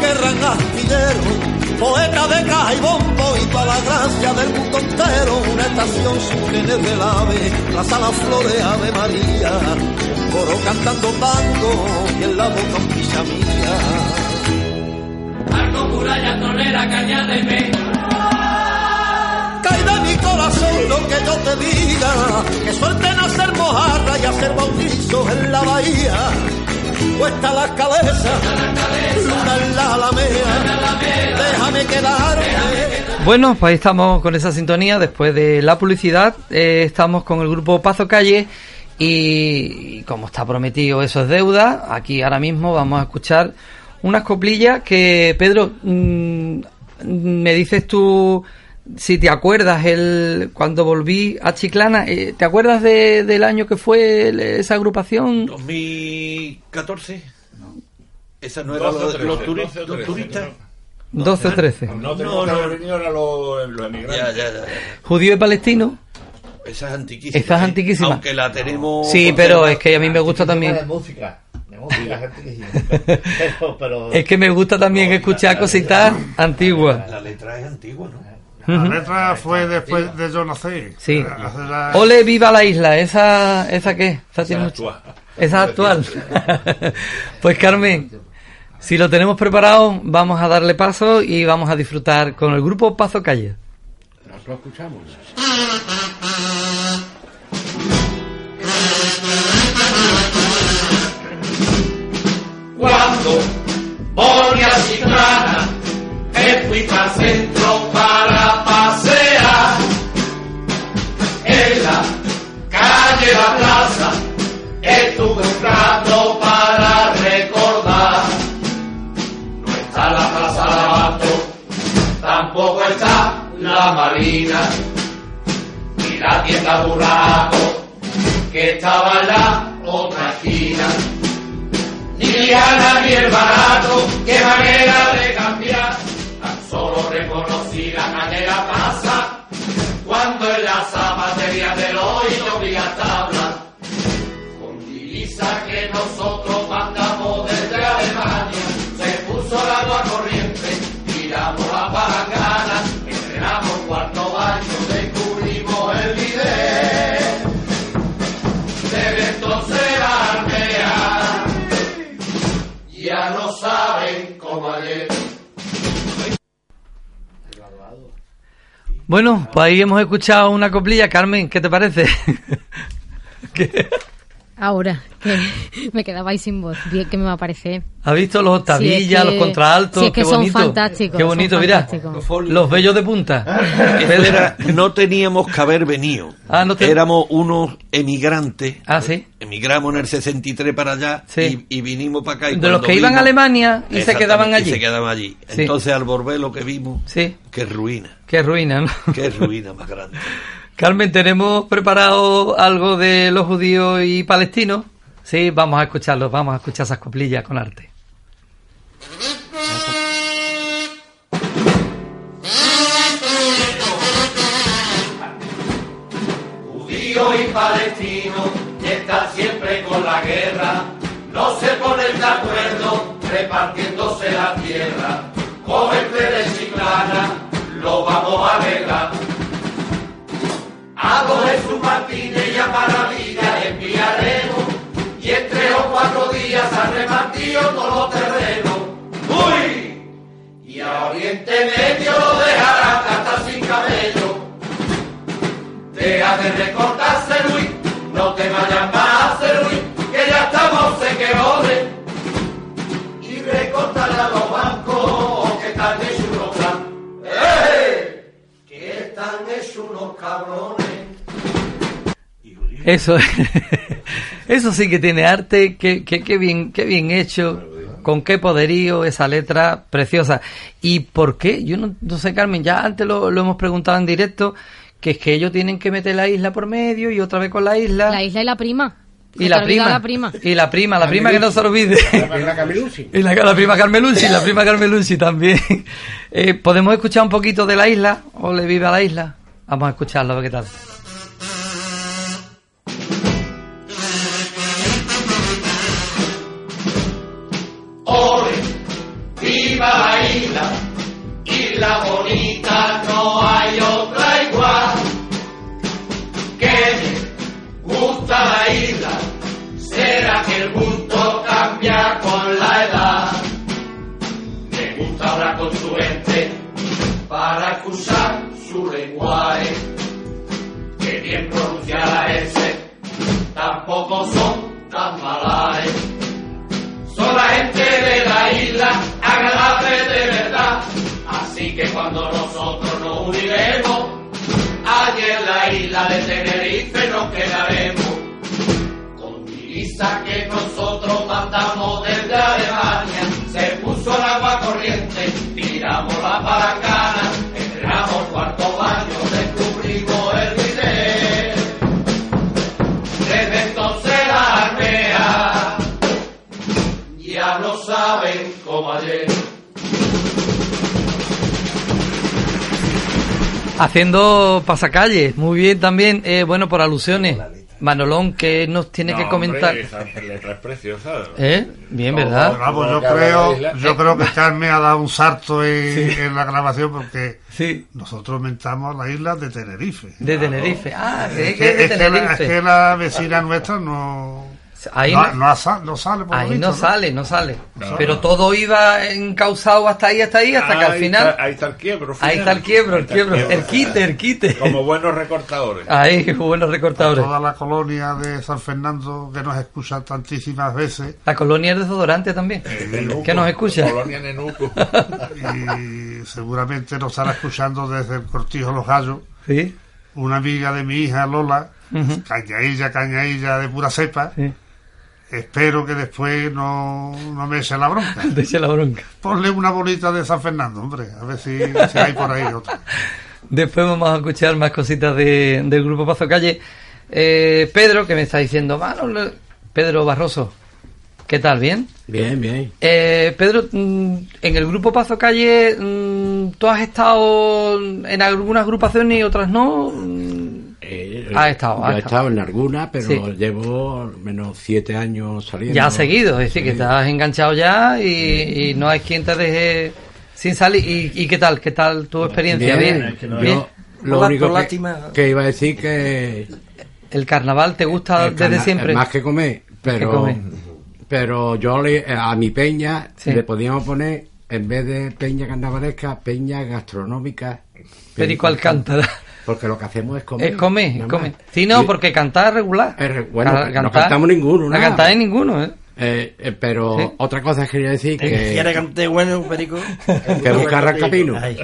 guerran astillero, poeta de caja y bombo y toda la gracia del mundo entero, una estación sin tener del ave, la sala flores Ave María, coro cantando tango y en la boca un pichamilla. Arco, muralla, tronera, cañademe. Cae de mi corazón lo que yo te diga, que suerte en hacer mojarra y hacer bautizos en la bahía. Cuesta las cabezas, luna en la alameda, déjame quedarme. Bueno, pues ahí estamos con esa sintonía. Después de la publicidad, eh, estamos con el grupo Pazo Calle. Y, y como está prometido, eso es deuda. Aquí ahora mismo vamos a escuchar unas coplillas que, Pedro, mm, me dices tú si te acuerdas el cuando volví a Chiclana. eh, ¿Te acuerdas de- del año que fue el- esa agrupación? 2014. Esa no era 12 lo o de 13, los, turi- 12 o los 13. turistas. 12 o 13. No que haber venido ahora los, los emigrantes. Ya, ya, ya. Esa es antiquísima. Esa es ¿eh? antiquísima. Aunque la tenemos. Sí, pero es que a mí me gusta De también. música. De música, gente que pero, pero Es que me gusta también escuchar cositas antiguas. La letra es antigua, ¿no? La letra fue después de yo nacer. Sí. La- Ole, viva la isla. ¿Esa, esa qué? Esa, tiene mucho- actual. Esa es actual. pues Carmen, si lo tenemos preparado, vamos a darle paso y vamos a disfrutar con el grupo Pazo Calle. Nos lo escuchamos. Cuando volví a Chiclana, me fui para centro para pasear. En la calle La Plaza, estuve un rato para recordar. No está la Plaza de tampoco está la Marina, ni la tienda Burraco, que estaba en la otra esquina ni Diana ni el barato, qué manera de cambiar. Tan solo reconocí la la plaza, cuando en la zapatería del hoy llovía tabla. Con divisa que nosotros mandamos desde Alemania, se puso el agua corriente, tiramos ayer. Bueno, pues ahí hemos escuchado una coplilla. Carmen, ¿qué te parece? ¿Qué? Ahora, que me quedabais sin voz. Bien que me va a parecer. ¿Has visto los octavillas, Sí, es que- los contraaltos? sí, es que Qué son bonito. fantásticos, Qué bonito, mira. Los bellos de punta. Era- no teníamos que haber venido. Ah, no te- Éramos unos emigrantes. Ah, sí. Emigramos en el 63 para allá Sí. y, y vinimos para acá. y De los que iban a Alemania y se quedaban y allí. se quedaban allí. Sí. Entonces al volver lo que vimos, Sí. qué ruina, Qué ruina, ¿no? qué ruina más grande. Carmen, tenemos preparado algo de los judíos y palestinos. Sí, vamos a escucharlos, vamos a escuchar esas coplillas con arte. Judío y palestino están siempre con la guerra, no se ponen de acuerdo repartiéndose la tierra. Cogen de chiclana, lo vamos a arreglar. A don Jesús Martínez y a Maravilla enviaremos y en tres o cuatro días han repartido todos los terrenos. ¡Uy! Y a Oriente Medio lo dejarán hasta sin cabello. Deja de recortarse Luis, no te vayas más Luis, que ya estamos se que. Y recortarle a los bancos unos cabrones. Eso, eso sí que tiene arte, qué, qué, qué bien, qué bien hecho, con qué poderío esa letra preciosa. ¿Y por qué? Yo no, no sé, Carmen, ya antes lo, lo hemos preguntado en directo, que es que ellos tienen que meter la isla por medio y otra vez con la isla. La isla y la prima. Y la prima, la prima. y la prima, la prima que no se olvide. La Camilucci. Y la, la prima Carmelucci, la prima Carmelucci también. Eh, ¿Podemos escuchar un poquito de la isla? ¿O le vive a la isla? Vamos a escucharlo, a ver qué tal. Haciendo pasacalles, muy bien también, eh, bueno, por alusiones. Manolón, que nos tiene No, que comentar? hombre, esa letra es preciosa. ¿Eh? Bien, No, ¿verdad? Vamos, yo creo, yo creo que Carmen ha dado un salto en, Sí. en la grabación porque Sí. nosotros mentamos la isla de Tenerife. De Tenerife. Ah, Es es que, es de es que la, es Tenerife. que la vecina nuestra no, Ahí no, no- no sale por lo Ahí visto, no sale, no sale. No. Pero todo iba encausado hasta ahí, hasta ahí, hasta que al Ahí final... está- ahí está el quiebro. Ahí final. está el quiebro, el Ahí quiebro. El quite, el quite. Como buenos recortadores. Ahí, buenos recortadores. Toda la colonia de San Fernando que nos escucha tantísimas veces La colonia es desodorante también. Nenuco, Que nos escucha. Colonia Nenuco. y seguramente nos estará escuchando desde el Cortijo Los Gallos. Sí. Una amiga de mi hija Lola, cañailla, cañailla de pura cepa. Sí. Espero que después no, no me eche la bronca. Te eche la bronca. Ponle una bonita de San Fernando, hombre, a ver si, si hay por ahí otra. Después vamos a escuchar más cositas de- del grupo Pazo Calle. Eh, Pedro, que me está diciendo, "Mano, Pedro Barroso, ¿qué tal? ¿Bien? Bien, bien. Eh, Pedro, mm, en el grupo Pazo Calle, mm, ¿tú has estado en algunas agrupaciones y otras no? Eh, Ha estado, ha estado. estado en alguna, pero Sí. llevo al menos siete años saliendo. Ya has seguido, es decir, que estás enganchado ya y, y no hay quien te deje sin salir. ¿Y, y qué tal? ¿Qué tal tu experiencia? Bien, Bien. Bien. lo único que, que iba a decir que ¿El carnaval te gusta desde siempre? Más que comer, pero Que comer. pero yo le, a mi peña Sí. le podíamos poner en vez de peña carnavalesca, peña gastronómica. Perico Alcántara. Porque lo que hacemos es comer. Es comer, nada comer. Sí, no, Y- porque cantar es regular. Es re- bueno, Ca- no cantamos ninguno, No nada. cantáis ninguno, ¿eh? Eh, eh, pero Sí. otra cosa quería decir que ¿Quiere cantar bueno, Perico? que busca Rascapino. Ay.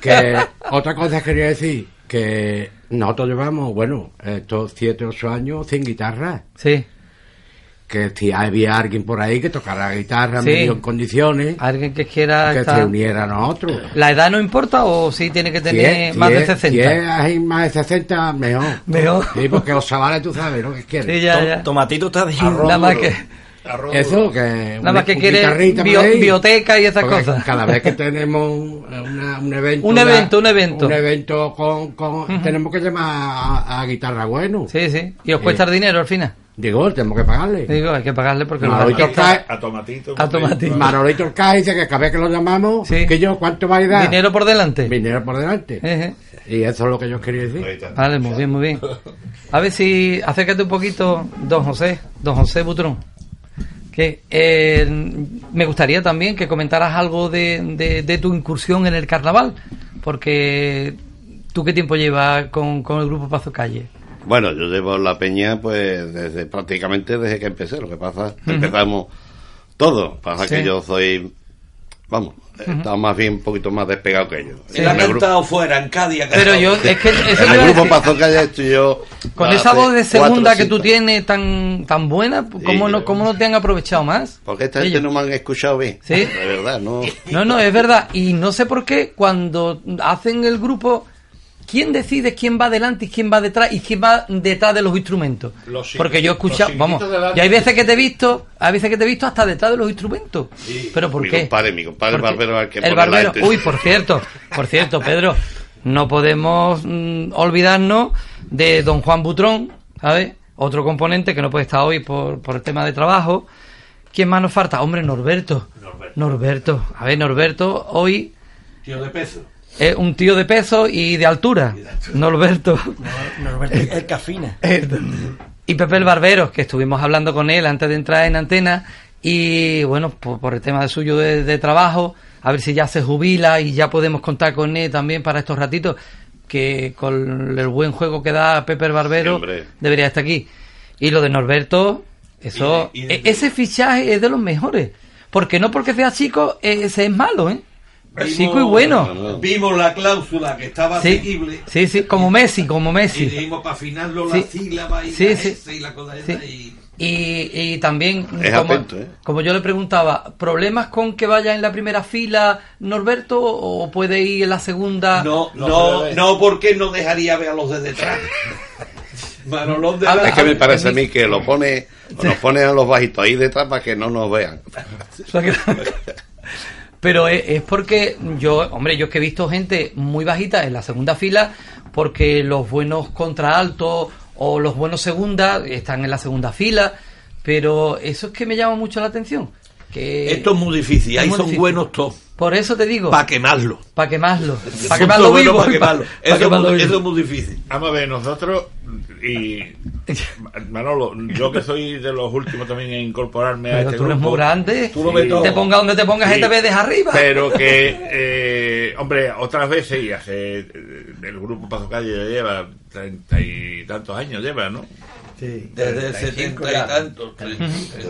Que otra cosa quería decir que nosotros llevamos, bueno, estos 7, 8 años sin guitarra. Sí. Que si había alguien por ahí que tocara la guitarra Sí. medio en condiciones, Alguien que quiera que estar- se uniera a nosotros. ¿La edad no importa o sí tiene que Si tener es- más si de es- 60? Si es más de 60, mejor. Mejor. Sí, porque los chavales tú sabes lo que quieren. Sí, ya, ya. Tomatito está Nada más que... Eso, que. Nada más que quiere bio- bioteca y esas Porque cosas. Cada vez que tenemos una- un evento. Un evento, un evento. Un evento con. con- Tenemos que llamar a, a guitarra bueno. Sí, sí. Y os cuesta dinero al final. Digo, tenemos que pagarle. Digo, hay que pagarle porque Manolito no A tomatito. A tomatito. Manolito Orcáez dice que cada vez que lo llamamos, que yo, ¿cuánto va a dar? Dinero por delante. Dinero por delante. Ejé. Y eso es lo que yo quería decir. Vale, muy bien, muy bien. A ver si acércate un poquito, don José, don José Butrón. Que eh, me gustaría también que comentaras algo de, de- de tu incursión en el carnaval, porque tú qué tiempo llevas con, con el grupo Pazo Calle. Bueno, yo llevo la peña pues desde prácticamente desde que empecé. Lo que pasa, empezamos todo. Pasa Sí. que yo soy, vamos, estaba más bien un poquito más despegado que ellos. Él ha cantado fuera, en Cádiz. Pero yo, es que eso el grupo decir. Pazo Calle estoy yo. Con esa voz de segunda que tú tienes tan tan buena, ¿cómo, no, ¿cómo no te han aprovechado más? Porque esta gente no me han escuchado bien. ¿Sí? De verdad, no. No, no, es verdad. Y no sé por qué cuando hacen el grupo, ¿quién decide quién va adelante y quién va detrás y quién va detrás de los instrumentos? Los Porque yo he escuchado, vamos, delante. y hay veces que te he visto, hay veces que te he visto hasta detrás de los instrumentos. Pero ¿por mi qué? compadre, mi compadre Porque barbero el que el barbero. Uy, por cierto, por cierto, Pedro, no podemos mm, olvidarnos de don Juan Butrón, ¿sabes? Otro componente que no puede estar hoy por, por el tema de trabajo. ¿Quién más nos falta? Hombre, Norberto. Norberto. A ver, Norberto hoy Tío de peso. Es un tío de peso y de altura. Norberto. Norberto, el Cafina. Y Pepe el Barbero, que estuvimos hablando con él antes de entrar en antena. Y bueno, por, por el tema de suyo de, de trabajo, a ver si ya se jubila y ya podemos contar con él también para estos ratitos. Que con el buen juego que da Pepe el Barbero, Sí, debería estar aquí. Y lo de Norberto, eso, Y de- y de- e- ese fichaje es de los mejores. Porque no porque sea chico, eh, ese es malo, ¿eh? Chico y bueno. Vimos la cláusula que estaba Sí, asequible. sí, sí, como Messi, como Y Messi. dijimos para afinarlo Sí. la sílaba y Sí, la sí. S y la cosa Sí. esa y... Y, y también, Es como, atento, ¿eh? como yo le preguntaba, ¿problemas con que vaya en la primera fila Norberto o puede ir en la segunda? No, No no, porque no dejaría ver a los de detrás. Manolón de Es que me parece a mí que lo pone, nos pone a los bajitos ahí detrás para que no nos vean. Pero es, es porque yo, hombre, yo es que he visto gente muy bajita en la segunda fila porque los buenos contraaltos o los buenos segundas están en la segunda fila, pero eso es que me llama mucho la atención. Que Esto es muy difícil, es ahí muy son difícil. buenos todos. Por eso te digo. Para quemarlo. Para quemarlo. Para quemarlo buenos vivo. pa' quemarlo. pa- pa Eso, es quemarlo muy- vivo. eso es muy difícil. Vamos a ver, nosotros y Manolo, yo que soy de los últimos también en incorporarme a Pero este tú eres grupo. muy grande. Tú lo ves todo. Te ponga donde te pongas, Sí. gente ve desde arriba. Pero que, eh, hombre, otras veces, y hace, eh, el grupo Paso Calle ya lleva treinta y tantos años, lleva, ¿no? Sí. Desde el 35 setenta y ya. tantos,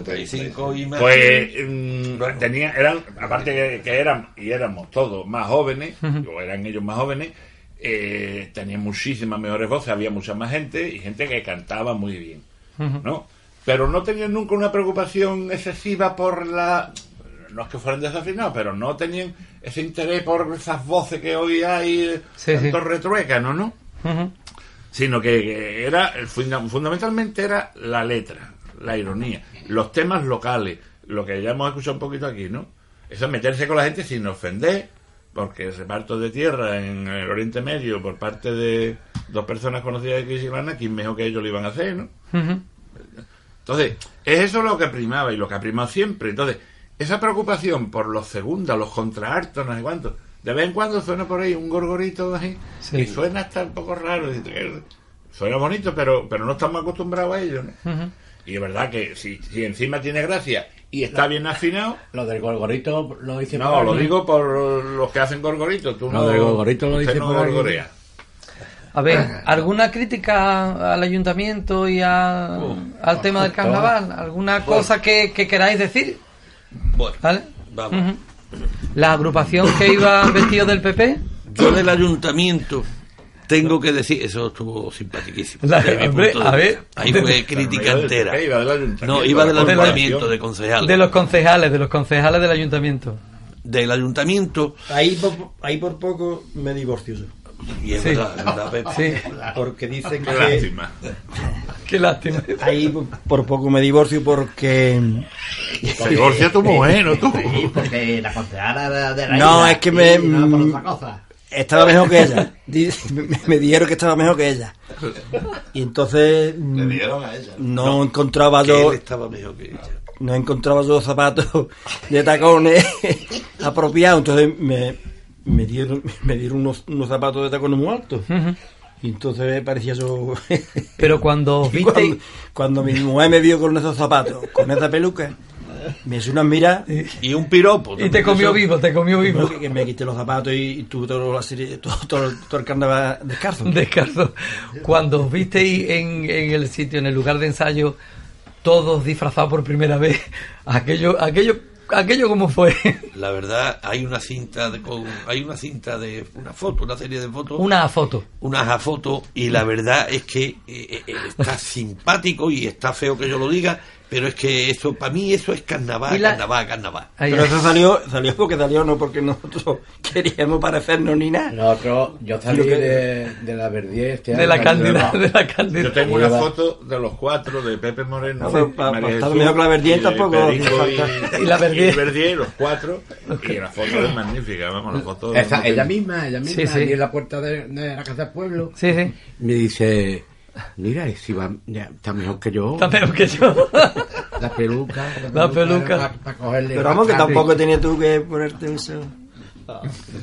35 y más. Pues mm, tenía, eran, aparte que, que eran, y éramos todos más jóvenes, o eran ellos más jóvenes, eh, tenían muchísimas mejores voces, había mucha más gente y gente que cantaba muy bien. ¿no? Pero no tenían nunca una preocupación excesiva por la... No es que fueran desafinados, pero no tenían ese interés por esas voces que hoy hay, Sí, tanto sí. retruécanos, ¿no? Ujú. Sino que, era fundamentalmente era la letra, la ironía, los temas locales, lo que ya hemos escuchado un poquito aquí, ¿no? Eso es meterse con la gente sin ofender, porque el reparto de tierra en el Oriente Medio por parte de dos personas conocidas de Crisilana, ¿quién mejor que ellos lo iban a hacer, no? Entonces, es eso lo que primaba y lo que ha primado siempre. Entonces, esa preocupación por los segundas, los contraartos, no sé cuántos, de vez en cuando suena por ahí un gorgorito así, Sí. y suena hasta un poco raro. y dices, "Eh, Suena bonito, pero, pero no estamos acostumbrados a ello. Y es verdad que si, si encima tiene gracia y está bien afinado, Lo del gorgorito lo dice no, por lo ahí. digo por los que hacen gorgoritos. Tú Lo no, del gorgorito lo dice no por ahí. gorgorea. A ver, ¿alguna crítica al ayuntamiento y a- al tema del carnaval? ¿Alguna cosa que, que queráis decir? Bueno, ¿Vale? vamos. ¿La agrupación que iba vestido del PP? Yo del ayuntamiento tengo que decir, eso estuvo simpaticísimo. La- hombre, a ver. Ahí fue crítica entera. Iba del No, iba del ayuntamiento, de concejales. De los concejales, de los concejales del ayuntamiento. Del ayuntamiento. Ahí por, ahí por poco me divorcio. Y es Sí. verdad, es verdad, Pepe. Sí. Porque dicen que, lástima. Qué lástima. Ahí por- poco me divorcio porque... Se divorcia tu mujer, ¿no tú? Sí, porque la concejala de, la No, isla, es que me... no por mm, otra cosa. Estaba mejor que ella. Me, me dijeron que estaba mejor que ella. Y entonces mm, dieron a ella. no, encontraba Que yo él estaba mejor que ella. no encontraba yo zapatos de tacones apropiados. Entonces me, me dieron me dieron unos, unos zapatos de tacones muy altos. Ujú. Y entonces parecía yo... Pero cuando viste... cuando, cuando mi mujer me vio con esos zapatos, con esa peluca, me hizo una mira Y un piropo. Y te comió vivo, te comió vivo. que, me quité los zapatos y, y tuve todo, la serie- todo, todo, todo el carnaval descalzo. Descalzo. Cuando os visteis en, en el sitio, en el lugar de ensayo, todos disfrazados por primera vez, aquello, aquello, aquello cómo fue. La verdad, hay una cinta de con, hay una cinta de una foto, una serie de fotos. Una foto. Unas fotos y la verdad es que eh, eh, está simpático y está feo que yo lo diga, pero es que eso para mí eso es carnaval, la- carnaval, carnaval. Pero eso salió, salió porque salió, no porque nosotros queríamos parecernos ni nada. Nosotros, yo salí que- de, de la Verdier este De la Cándida, de la Cándida. Yo tengo una foto de los cuatro, de Pepe Moreno, No, estar Jesús, mejor que la Verdier de tampoco y, Y la Verdier. y los cuatro. Y la foto es magnífica, vamos, la foto... Esa- ella misma, ella misma, Sí, sí. allí en la puerta de, de la casa del pueblo, Sí, sí. me dice, mira, si va, ya, está mejor que yo. Está peor que yo. La peluca. La peluca. pa- pa cogerle Pero vamos, que tampoco tenías tú que ponerte eso.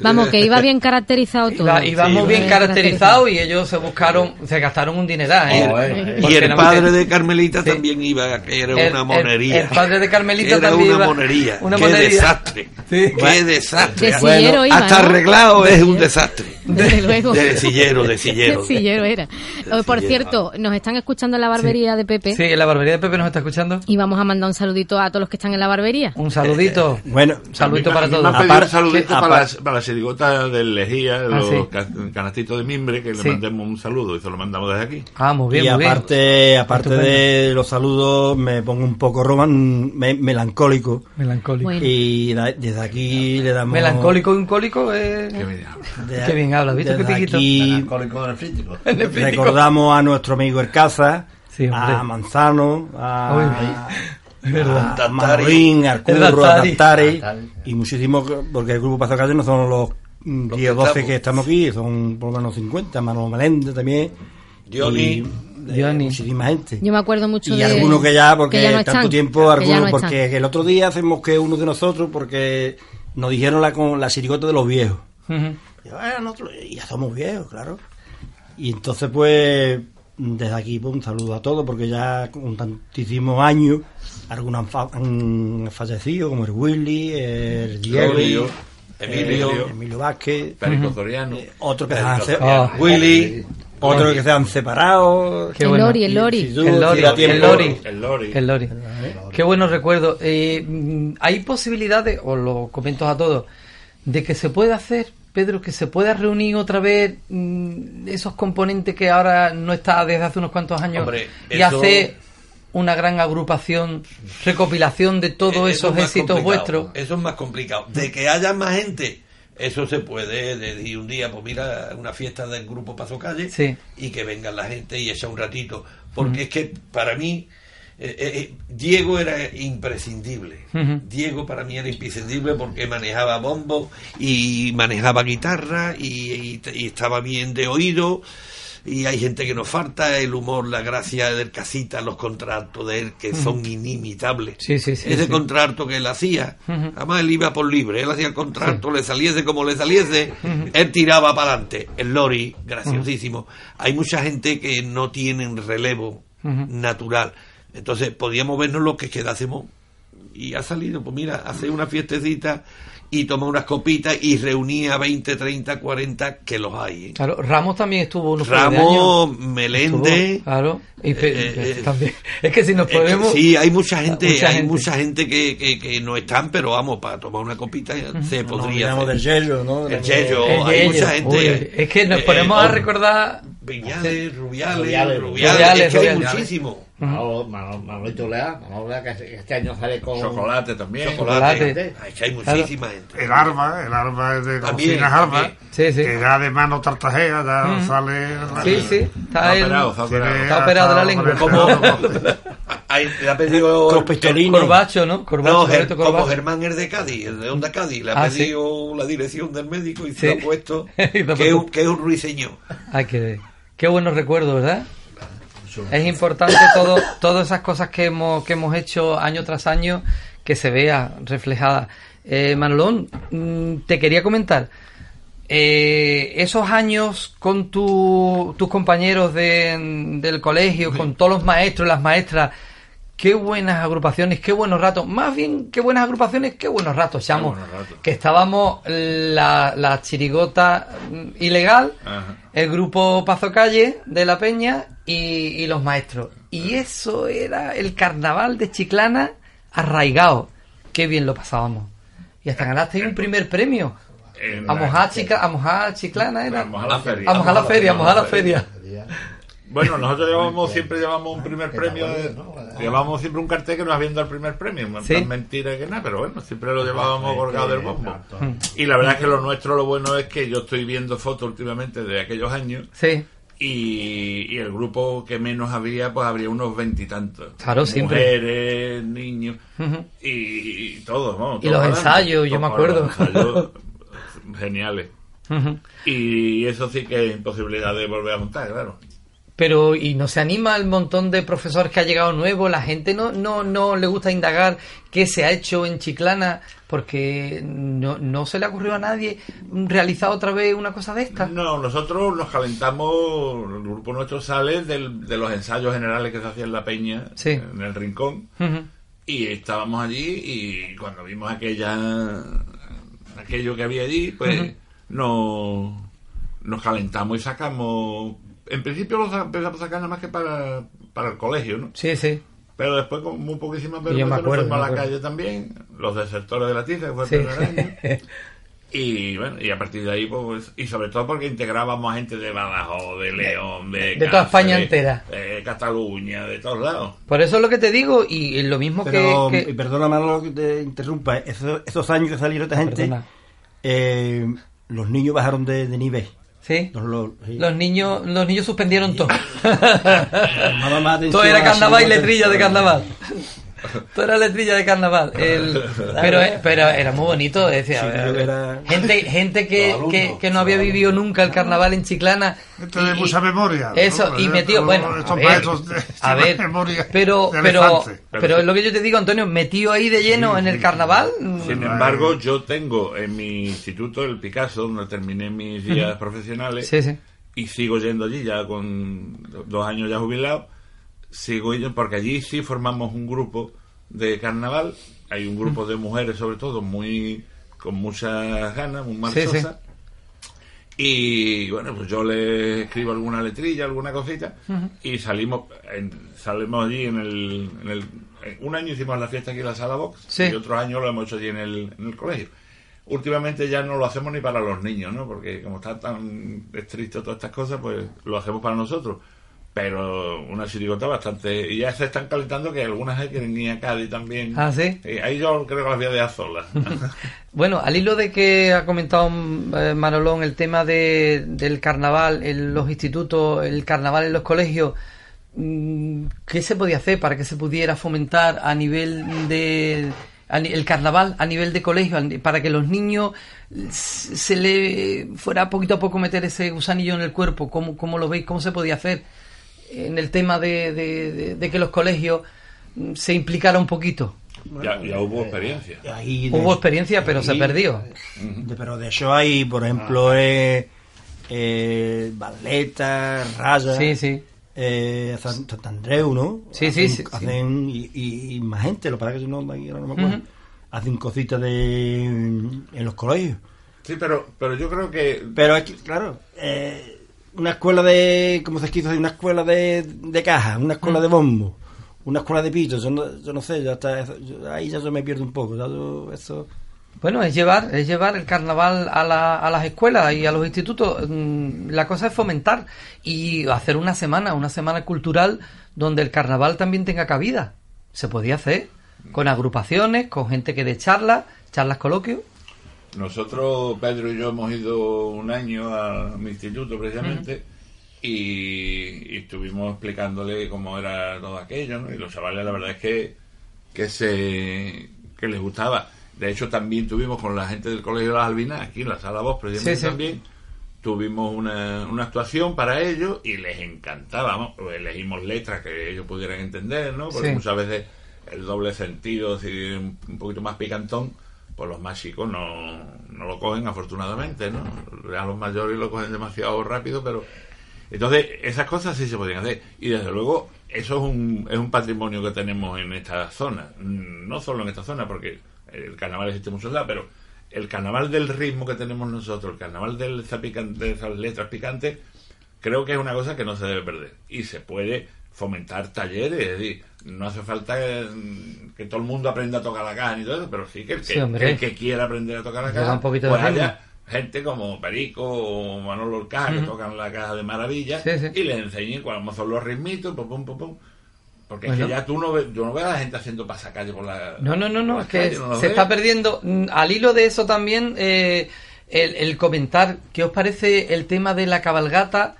Vamos, que iba bien caracterizado todo. Iba, íbamos bien caracterizados y ellos se buscaron, se gastaron un dineral. ¿eh? Joder. Y Porque el padre de Carmelita Sí. también iba, que era El- una monería. el padre de Carmelita era también una iba- monería. una Qué monería. desastre. Sí. Qué desastre. De iba, hasta ¿no? arreglado De es un desastre. Desde luego. De sillero, de sillero. De sillero era. Eh, Por cierto, nos están escuchando en la barbería de Pepe Sí, la barbería de Pepe nos está escuchando. y vamos a mandar un saludito a todos los que están en la barbería. Un saludito. Bueno, Un saludito para todos. Un saludito para, las- para la sirigota del Lejía, Ah, los sí. canastitos de mimbre, que Sí. le mandemos un saludo y se lo mandamos desde aquí. Ah, muy bien, y muy bien. aparte, aparte Estupendo. de los saludos, me pongo un poco roman, me- melancólico. Melancólico. Bueno. Y da- desde aquí le damos. Melancólico y un cólico. Eh... Qué bien. de- Qué bien habla, ¿viste, desde Pitiquito? aquí recordamos a nuestro amigo Ercaza, Sí, a Manzano, a, verdad. a Marín, al El Curro, a Dattari. Dattari, Dattari. y muchísimos, porque el grupo Paso Calle no son los mm, Los 10 o que 12 estamos. que estamos aquí, son por lo menos 50, Manuel Meléndez también. Johnny. eh, Johnny. muchísima gente. Yo me acuerdo mucho Y de... algunos que ya, porque ya no tanto están, tiempo, algunos, no están. porque el otro día hacemos que uno de nosotros, porque nos dijeron la, con la sirigota de los viejos. Ujú. Y, bueno, nosotros- y ya somos viejos, claro. Y entonces, pues, desde aquí, pues, un saludo a todos, porque ya con tantísimos años, algunos han, fa- han fallecido, como el Willy, el Diego, Emilio, Emilio, Emilio. Vázquez, Perico Soriano. eh, otros que se han. Willy, otros que se han separado. Qué el bueno. Lori, el Lori. si tú El Lori, el Lori. El Lori. El Lori. Qué buenos recuerdos. Eh, ¿Hay posibilidades, os lo comento a todos, de que se pueda hacer, Pedro, que se pueda reunir otra vez mm, esos componentes que ahora no está desde hace unos cuantos años Hombre, y eso- hacer una gran agrupación, recopilación de todos Eh, eso esos es éxitos vuestros? Eso es más complicado. De que haya más gente, eso se puede decir un día, pues mira, una fiesta del grupo Paso Calle Sí. y que venga la gente y echa un ratito. Porque es que para mí, eh, eh, eh, Diego era imprescindible. Diego para mí era imprescindible porque manejaba bombo y manejaba guitarra y, y- y estaba bien de oído. Y hay gente que nos falta, el humor, la gracia del casita, los contratos de él que son inimitables. Sí, sí, sí, Ese contrato que él hacía, además él iba por libre, él hacía el contrato, le saliese como le saliese, él tiraba para adelante. El Lori, graciosísimo. Hay mucha gente que no tienen relevo natural. Entonces podíamos vernos lo que quedásemos. Y ha salido, pues mira, hacer una fiestecita y tomar unas copitas y reunía 20, 30, 40, que los hay. ¿eh? Claro, Ramos también estuvo unos Ramos. Meléndez. Estuvo, claro. Y Eh, Pe- eh, también. Es que si nos Eh, podemos... sí, hay mucha gente, Mucha hay gente. mucha gente que, que, que no están, pero vamos, para tomar una copita se No podría hacer. del Yello, ¿no? El Yello, El hay Yello. mucha gente. Uy, es que nos eh, ponemos eh, a recordar Viñales, Rubiales, Rubiales, Rubiales, Rubiales, es que hay Rubiales. muchísimo. Manolo, Manolo, Manolito Lea, Manolo Lea, que este año sale con... Chocolate también. Chocolate. Que hay. El arma, el arma es de También, arma. Sí, sí. que ya de mano tartajea, ya Mm. sale... Sí, sí, está, Está el- operado, está operado. Está la lengua. Como- le ha pedido. Corbacho, ¿no? Corbacho, No, como. Germán es de Cádiz, el de Onda Cádiz, le ha Ah, sí. pedido la dirección del médico y Sí. se lo ha puesto que es un ruiseñor. Hay que ver. Qué buenos recuerdos, ¿verdad? Es importante todo, todas esas cosas que hemos, que hemos hecho año tras año que se vea reflejada. Eh, Manolón, mm, te quería comentar, eh, esos años con tu- tus compañeros de- del colegio, con todos los maestros y las maestras, qué buenas agrupaciones, qué buenos ratos, más bien qué buenas agrupaciones, qué buenos ratos, chamo. buenos ratos. Que estábamos la, la chirigota ilegal, Ajá. el grupo Pazo Calle de La Peña y, y los maestros. Y eso era el carnaval de Chiclana arraigado. Qué bien lo pasábamos. Y hasta ganaste un primer premio. A la- mojar, chica, a mojar Chiclana era. Vamos a la feria. A mojar la feria, a mojar la feria. Bueno, nosotros llevamos, siempre llevamos un primer premio, de- llevamos siempre un cartel que nos habían dado el primer premio, Sí. más mentira que nada, pero bueno, siempre lo llevábamos colgado del bombo. Y la verdad es que lo nuestro, lo bueno es que yo estoy viendo fotos últimamente de aquellos años Sí. y, y el grupo que menos había, pues habría unos veintitantos. Claro, siempre. Mujeres, niños y, y todos, vamos. Y los ensayos, yo me acuerdo. los ensayos geniales. Y eso sí que es imposibilidad de volver a montar, claro. Pero, ¿y no se anima el montón de profesores que ha llegado nuevo? La gente no, no, no le gusta indagar qué se ha hecho en Chiclana porque no, no se le ha ocurrido a nadie realizar otra vez una cosa de esta. No, nosotros nos calentamos, el grupo nuestro sale del- de los ensayos generales que se hacían en la peña, Sí. en el rincón, y estábamos allí y cuando vimos aquella aquello que había allí, pues nos, nos calentamos y sacamos, en principio lo sa- empezamos a sacar nada más que para, para el colegio, ¿no? Sí, sí. Pero después con muy poquísimas Yo me acuerdo, a la calle también, los desertores de la tiza, que fue el Sí. primer año. Y bueno, y a partir de ahí, pues, y sobre todo porque integrábamos a gente de Badajoz, de León, de, de toda España entera. de Cataluña, de todos lados. Por eso es lo que te digo, y lo mismo Pero, que... que- y perdona Manolo que te interrumpa, esos, esos años que salieron esta gente, eh, los niños bajaron de, de nivel. Sí. Los, los- sí. Los niños, los niños suspendieron todo. Todo era carnaval y la letrilla de carnaval. todo era letrilla de carnaval. El- pero, eh, pero era muy bonito. Decía, Sí, a ver, creo que era- Gente, gente que, que, que no había vivido nunca el carnaval en Chiclana. Gente de mucha memoria. Eso, ¿no? y metió, bueno, a ver, maestros de- a de ver, memoria pero, de pero, pero lo que yo te digo, Antonio, metido ahí de lleno en el carnaval. Sin embargo, yo tengo en mi instituto, el Picasso, donde terminé mis días profesionales, Sí, sí. y sigo yendo allí ya con dos años ya jubilado, sigo yendo porque allí sí formamos un grupo de carnaval, hay un grupo de mujeres sobre todo muy con muchas ganas, muy Sí, sí. marchosas, y bueno, pues yo le escribo alguna letrilla, alguna cosita, y salimos en- salimos allí en el, en el en un año hicimos la fiesta aquí en la sala box Sí. y otros años lo hemos hecho allí en el, en el colegio. Últimamente ya no lo hacemos ni para los niños no porque como está tan estricto todas estas cosas pues lo hacemos para nosotros pero una chirigota bastante y ya se están calentando que algunas quieren ir a Cádiz también Ah, ¿sí? Eh, ahí yo creo que las voy a dejar solas Bueno, al hilo de que ha comentado eh, Manolón el tema de, del carnaval en los institutos, el carnaval en los colegios, mm, ¿qué se podía hacer para que se pudiera fomentar a nivel de el carnaval a nivel de colegio para que los niños se le fuera poquito a poco meter ese gusanillo en el cuerpo? ¿Cómo, cómo lo veis? ¿Cómo se podía hacer en el tema de, de- de- de que los colegios mm, se implicara un poquito? ya, ya hubo experiencia Ahí de- Hubo experiencia, pero se perdió. de- pero de eso hay, por ejemplo, eh, eh, Valeta, Raya, Sí, sí. eh, ¿no? Sí, sí, hacen, sí, sí. hacen y, y- y más gente, lo que pasa es que no, no me acuerdo. Hacen cositas de en los colegios. sí pero pero yo creo que Pero es que, claro, eh, una escuela de, como se quiso decir, una escuela de, de caja, una escuela Mm. de bombo, una escuela de pitos, yo no, yo no sé, está, eso- yo- ahí ya yo me pierdo un poco, ya yo- eso... Bueno, es llevar, es llevar el carnaval a, la- a las escuelas y a los institutos. Mm, La cosa es fomentar y hacer una semana, una semana cultural donde el carnaval también tenga cabida. Se podía hacer con agrupaciones, con gente que dé charlas, charlas coloquios. Nosotros, Pedro y yo, hemos ido un año a mi instituto precisamente y, y estuvimos explicándole cómo era todo aquello, ¿no? Y los chavales, la verdad es que, que, se, que les gustaba. De hecho, también tuvimos con la gente del Colegio de las Albinas, aquí en la Sala Voz, precisamente Sí, sí. también, tuvimos una, una actuación para ellos y les encantaba. ¿no? Pues Elegimos letras que ellos pudieran entender, ¿no? Porque Sí. muchas veces el doble sentido, si un poquito más picantón, pues los más chicos no, no lo cogen afortunadamente, ¿no? A los mayores lo cogen demasiado rápido, pero... Entonces, esas cosas sí se podían hacer. Y desde luego, eso es un, es un patrimonio que tenemos en esta zona. No solo en esta zona, porque el carnaval existe muchos lados, pero el carnaval del ritmo que tenemos nosotros, el carnaval de, esa pican- de esas letras picantes, creo que es una cosa que no se debe perder. Y se puede fomentar talleres, es decir, no hace falta que, que todo el mundo aprenda a tocar la caja ni todo eso, pero sí que el que, Sí, hombre. el que quiera aprender a tocar la caja, un poquito de pues haya gente como Perico o Manolo Orcaja que tocan la caja de maravilla Sí, sí. y les enseñen cómo son los ritmitos, pum, pum, pum, pum. Porque es que ya tú no ves, yo no veo a la gente haciendo pasacalle por la... No, no, no, no, es que no se está perdiendo. Mm, Al hilo de eso también, eh, el, el comentar, ¿qué os parece el tema de la cabalgata?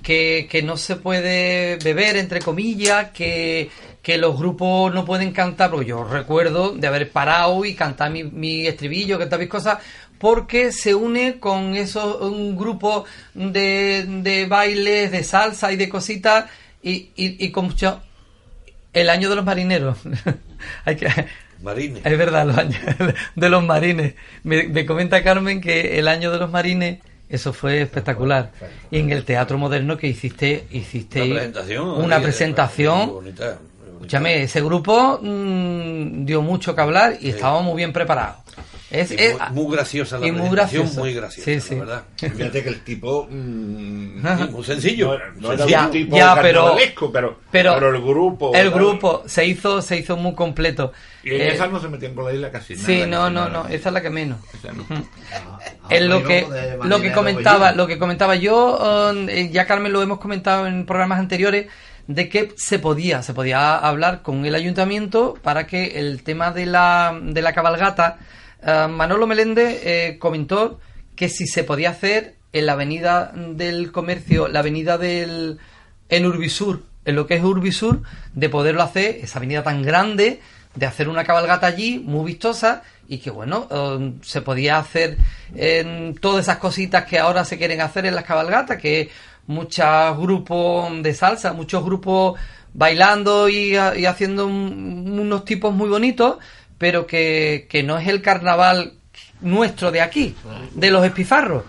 Que, que no se puede beber, entre comillas, que, que los grupos no pueden cantar, porque yo recuerdo de haber parado y cantar mi, mi estribillo, cantar mis cosas, porque se une con esos un grupo de, de bailes, de salsa y de cositas, y, y, y con mucho- el año de los marineros. Hay que, Marines. es verdad, los años de los marines. Me, me comenta Carmen que el año de los marines, eso fue espectacular. Y en el teatro moderno que hiciste, hiciste Una presentación. una presentación. bonita. Escúchame, ese grupo mm, dio mucho que hablar y estábamos muy bien preparados. Es, Y es- muy, muy graciosa la y muy gracioso. muy graciosa, Sí, la sí. verdad. Fíjate que el tipo... mm, Ajá. Muy sencillo. No, era- no era Ya, un tipo ya, pero- pero, pero pero el grupo... el tal. grupo se hizo, se hizo muy completo. Y en Eh, esas no se metían con la isla casi nada. Sí, no, no, no, esa es la que menos. Esa no. Ujú. En lo que lo que comentaba, lo que comentaba yo, eh, ya Carmen lo hemos comentado en programas anteriores, de que se podía, se podía hablar con el ayuntamiento para que el tema de la, de la cabalgata, eh, Manolo Meléndez eh, comentó que si se podía hacer en la avenida del comercio, la avenida del en Urbisur, en lo que es Urbisur, de poderlo hacer, esa avenida tan grande, de hacer una cabalgata allí muy vistosa y que bueno, eh, se podía hacer en todas esas cositas que ahora se quieren hacer en las cabalgatas, que muchos grupos de salsa, muchos grupos bailando y, ha- y haciendo un- unos tipos muy bonitos, pero que, que no es el carnaval nuestro de aquí, de los espifarros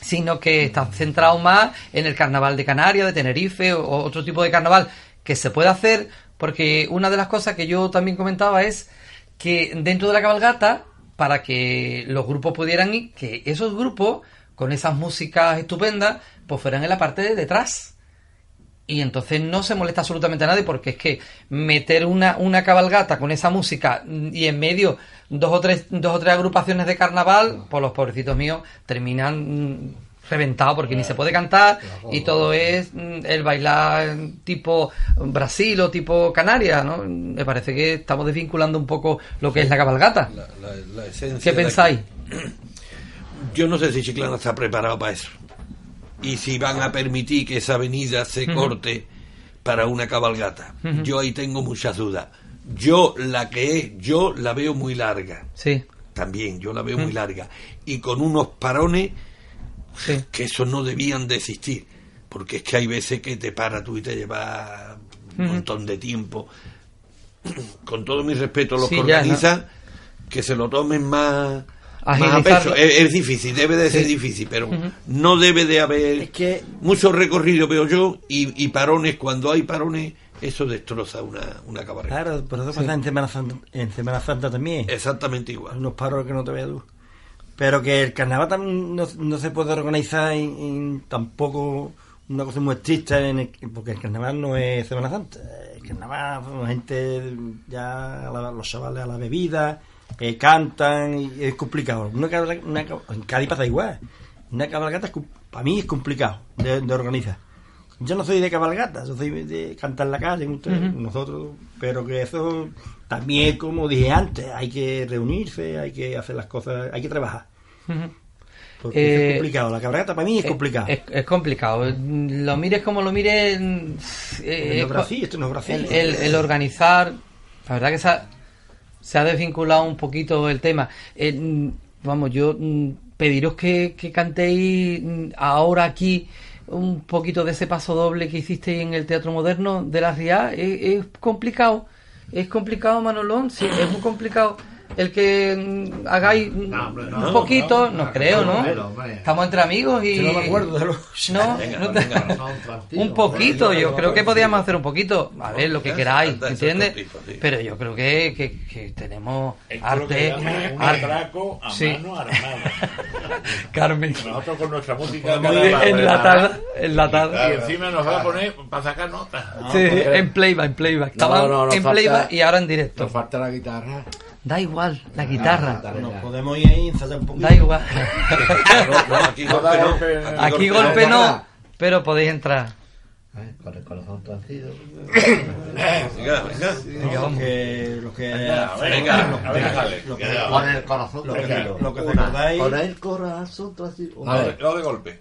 sino que está centrado más en el carnaval de Canarias, de Tenerife o otro tipo de carnaval que se puede hacer, porque una de las cosas que yo también comentaba es que dentro de la cabalgata, para que los grupos pudieran ir, que esos grupos, con esas músicas estupendas, pues fueran en la parte de detrás. Y entonces no se molesta absolutamente a nadie porque es que meter una, una cabalgata con esa música mm, y en medio dos o tres, dos o tres agrupaciones de carnaval, pues los pobrecitos míos terminan mm, reventados porque ni se puede cantar y todo es mm, el bailar tipo Brasil o tipo Canarias, ¿no? Me parece que estamos desvinculando un poco lo que es la cabalgata. La, la esencia ¿Qué pensáis? Yo no sé si Chiclana está preparado para eso. Y si van a permitir que esa avenida se corte para una cabalgata. Yo ahí tengo muchas dudas. Yo la que es, yo la veo muy larga. Sí. También, yo la veo muy larga. Y con unos parones Sí. que eso no debían de existir. Porque es que hay veces que te para tú y te lleva un montón de tiempo. Con todo mi respeto a los Sí, que ya, organizan, que se lo tomen más, Agilizarlo. Es, es difícil, debe de ser difícil, pero no debe de haber mucho recorrido, veo yo, y, y parones. Cuando hay parones, eso destroza una, una cabalgata. Claro, pero eso Sí. pasa en Semana Santa, en Semana Santa también. Exactamente igual. Unos paros que no te veas tú. Pero que el carnaval también no, no se puede organizar en, en tampoco una cosa muy estricta, en el- porque el carnaval no es Semana Santa. El carnaval, la gente ya, la- los chavales a la bebida, eh, cantan y es complicado. Una, una en Cádiz pasa igual. Una cabalgata para mí es complicado de, de organizar. Yo no soy de cabalgata, yo soy de cantar en la calle, nosotros, pero que eso también, como dije antes, hay que reunirse, hay que hacer las cosas, hay que trabajar. Porque eso Eh, es complicado, la cabalgata para mí es Eh, complicado. Es, es complicado. Lo mires como lo mires. eh, no es co- Brasil, esto no es Brasil. El, el- el organizar. La verdad que se ha, se ha desvinculado un poquito el tema. Eh, vamos, yo mm, pediros que, que cantéis mm, ahora aquí un poquito de ese paso doble que hicisteis en el Teatro Moderno de la RIA. Es, es complicado. Es complicado, Manolón. Sí, es muy complicado. El que mm, hagáis hombre, no, un no, poquito, no, no, creo, ¿no? no. Estamos entre amigos y. Yo no me acuerdo de lo- No, Venga, no venga, no, un poquito, yo creo que podíamos hacer un poquito, a ver, lo que Ya, queráis, ¿entiendes? Pero yo creo que, que, que tenemos arte, un arte. atraco a Sí. mano armada. Carmen. Nosotros con nuestra música enlatada, enlatada. Y encima nos va a poner para sacar notas. Sí, en playback, en playback. Estaba No, no, no en falta- playback y ahora en directo. Nos falta la guitarra. Da igual, la guitarra. Nos podemos ir ahí ensayar un poquito. Da igual. No, aquí golpe no. Aquí golpe no, pero podéis entrar. Con el corazón torcido. Venga, venga. Venga, vamos. que, lo que, Venga, lo lo que-. Con el corazón torcido. lo que Una, recordáis- Con el corazón torcido. No de- de golpe.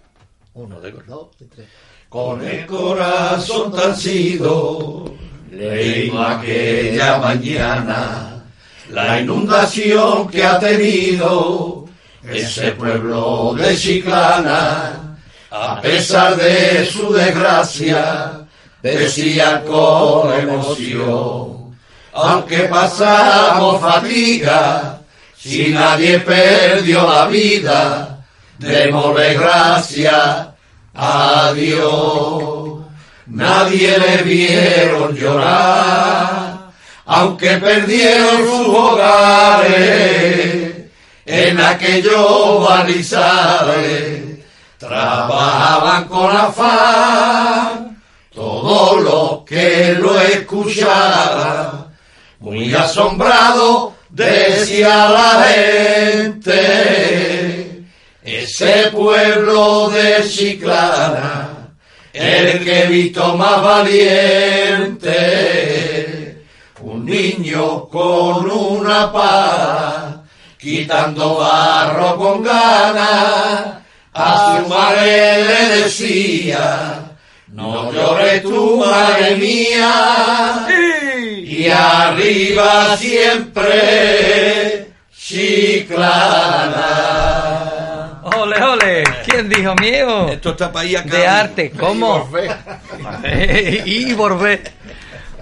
Uno, dos y tres. Con el corazón torcido, leímos aquella mañana la inundación que ha tenido ese pueblo de Chiclana. A pesar de su desgracia, decía con emoción, aunque pasamos fatiga, si nadie perdió la vida, démosle gracias a Dios. Nadie le vieron llorar, aunque perdieron sus hogares en aquellos barrizales. Trabajaban con afán todos los que lo escuchaban. Muy asombrado decía la gente, ese pueblo de Chiclana, el que he visto más valiente, un niño con una pala, quitando barro con ganas, a su madre le decía, no llores tú, madre mía, y arriba siempre Chiclana. Ole, ole. ¿Quién dijo miedo? Esto está para ir a De arte, ¿cómo? y Borbé.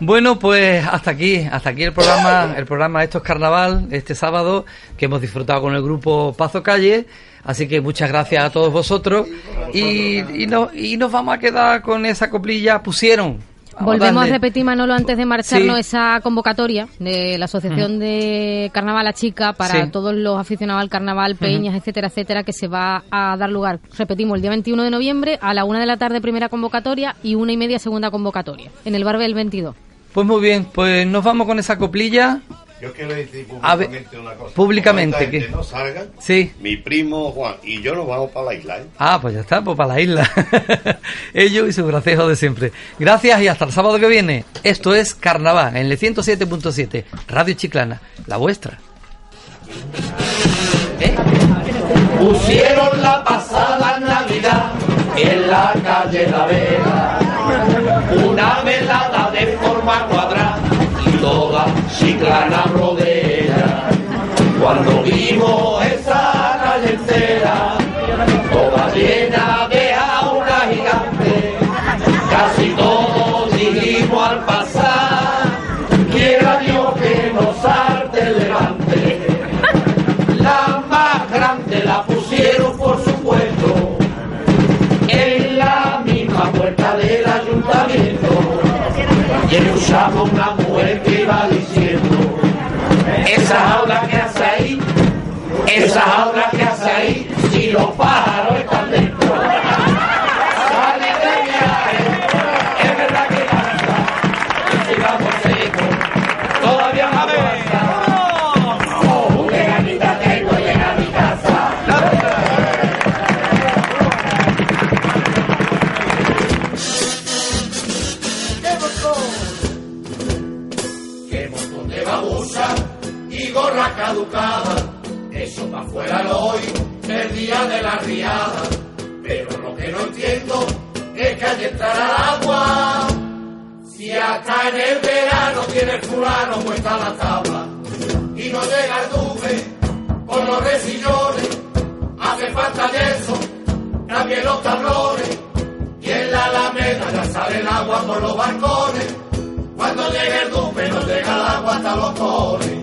Bueno, pues hasta aquí, hasta aquí el programa, el programa Esto es Carnaval, este sábado, que hemos disfrutado con el grupo Pazo Calle. Así que muchas gracias a todos vosotros. Y, y, no- y nos vamos a quedar con esa coplilla. Pusieron. Volvemos a repetir, Manolo, antes de marcharnos, Sí. esa convocatoria de la Asociación de Carnaval La Chica para Sí. todos los aficionados al carnaval, peñas, etcétera, etcétera, que se va a dar lugar, repetimos, el día 21 de noviembre a la una de la tarde primera convocatoria y una y media segunda convocatoria, en el Barbel 22. Pues muy bien, pues nos vamos con esa coplilla. Yo quiero decir ver, públicamente una cosa. públicamente, gente no salgan, Sí. mi primo Juan y yo nos vamos para la isla. ¿eh? Ah, pues ya está, pues para la isla. Ellos y su gracejo de siempre. Gracias y hasta el sábado que viene. Esto es Carnaval en el 107.7, Radio Chiclana, la vuestra. Pusieron la pasada Navidad en la calle La Vega una velada de forma cuadrada y toda chiclana rodea. Cuando vimos Y escuchamos una mujer que iba diciendo, esa jaula que hace ahí, esa jaula que hace ahí, si los pájaros están Pero lo que no entiendo es que hay entrar al agua. Si hasta en el verano tiene el fulano puesta la tabla y no llega el dube con los resillones, hace falta eso, también los tablones y en la alameda ya sale el agua por los balcones. Cuando llegue el dube no llega el agua hasta los cones.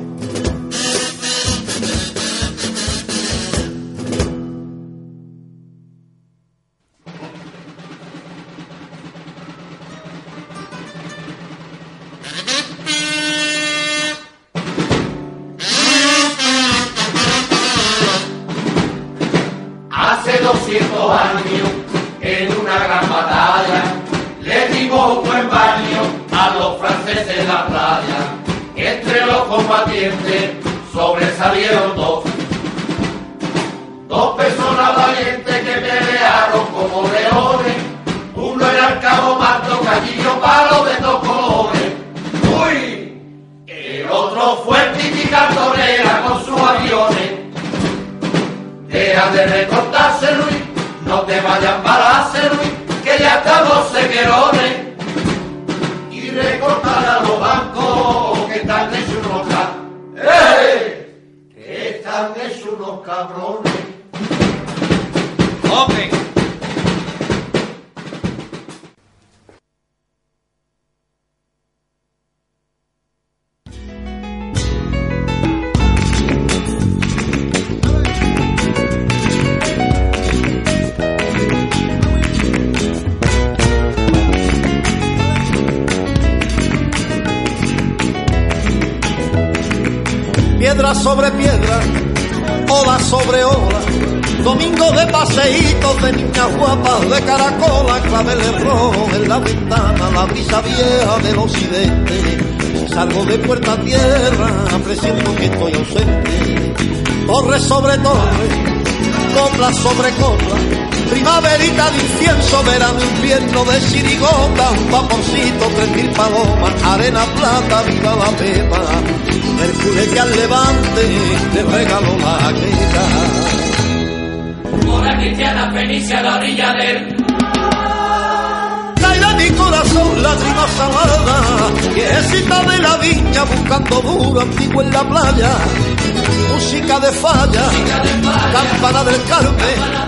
A del Caerá mi corazón lágrimas saladas, viejecita de la viña buscando duro antiguo en la playa, música de falla, campana del Carmen,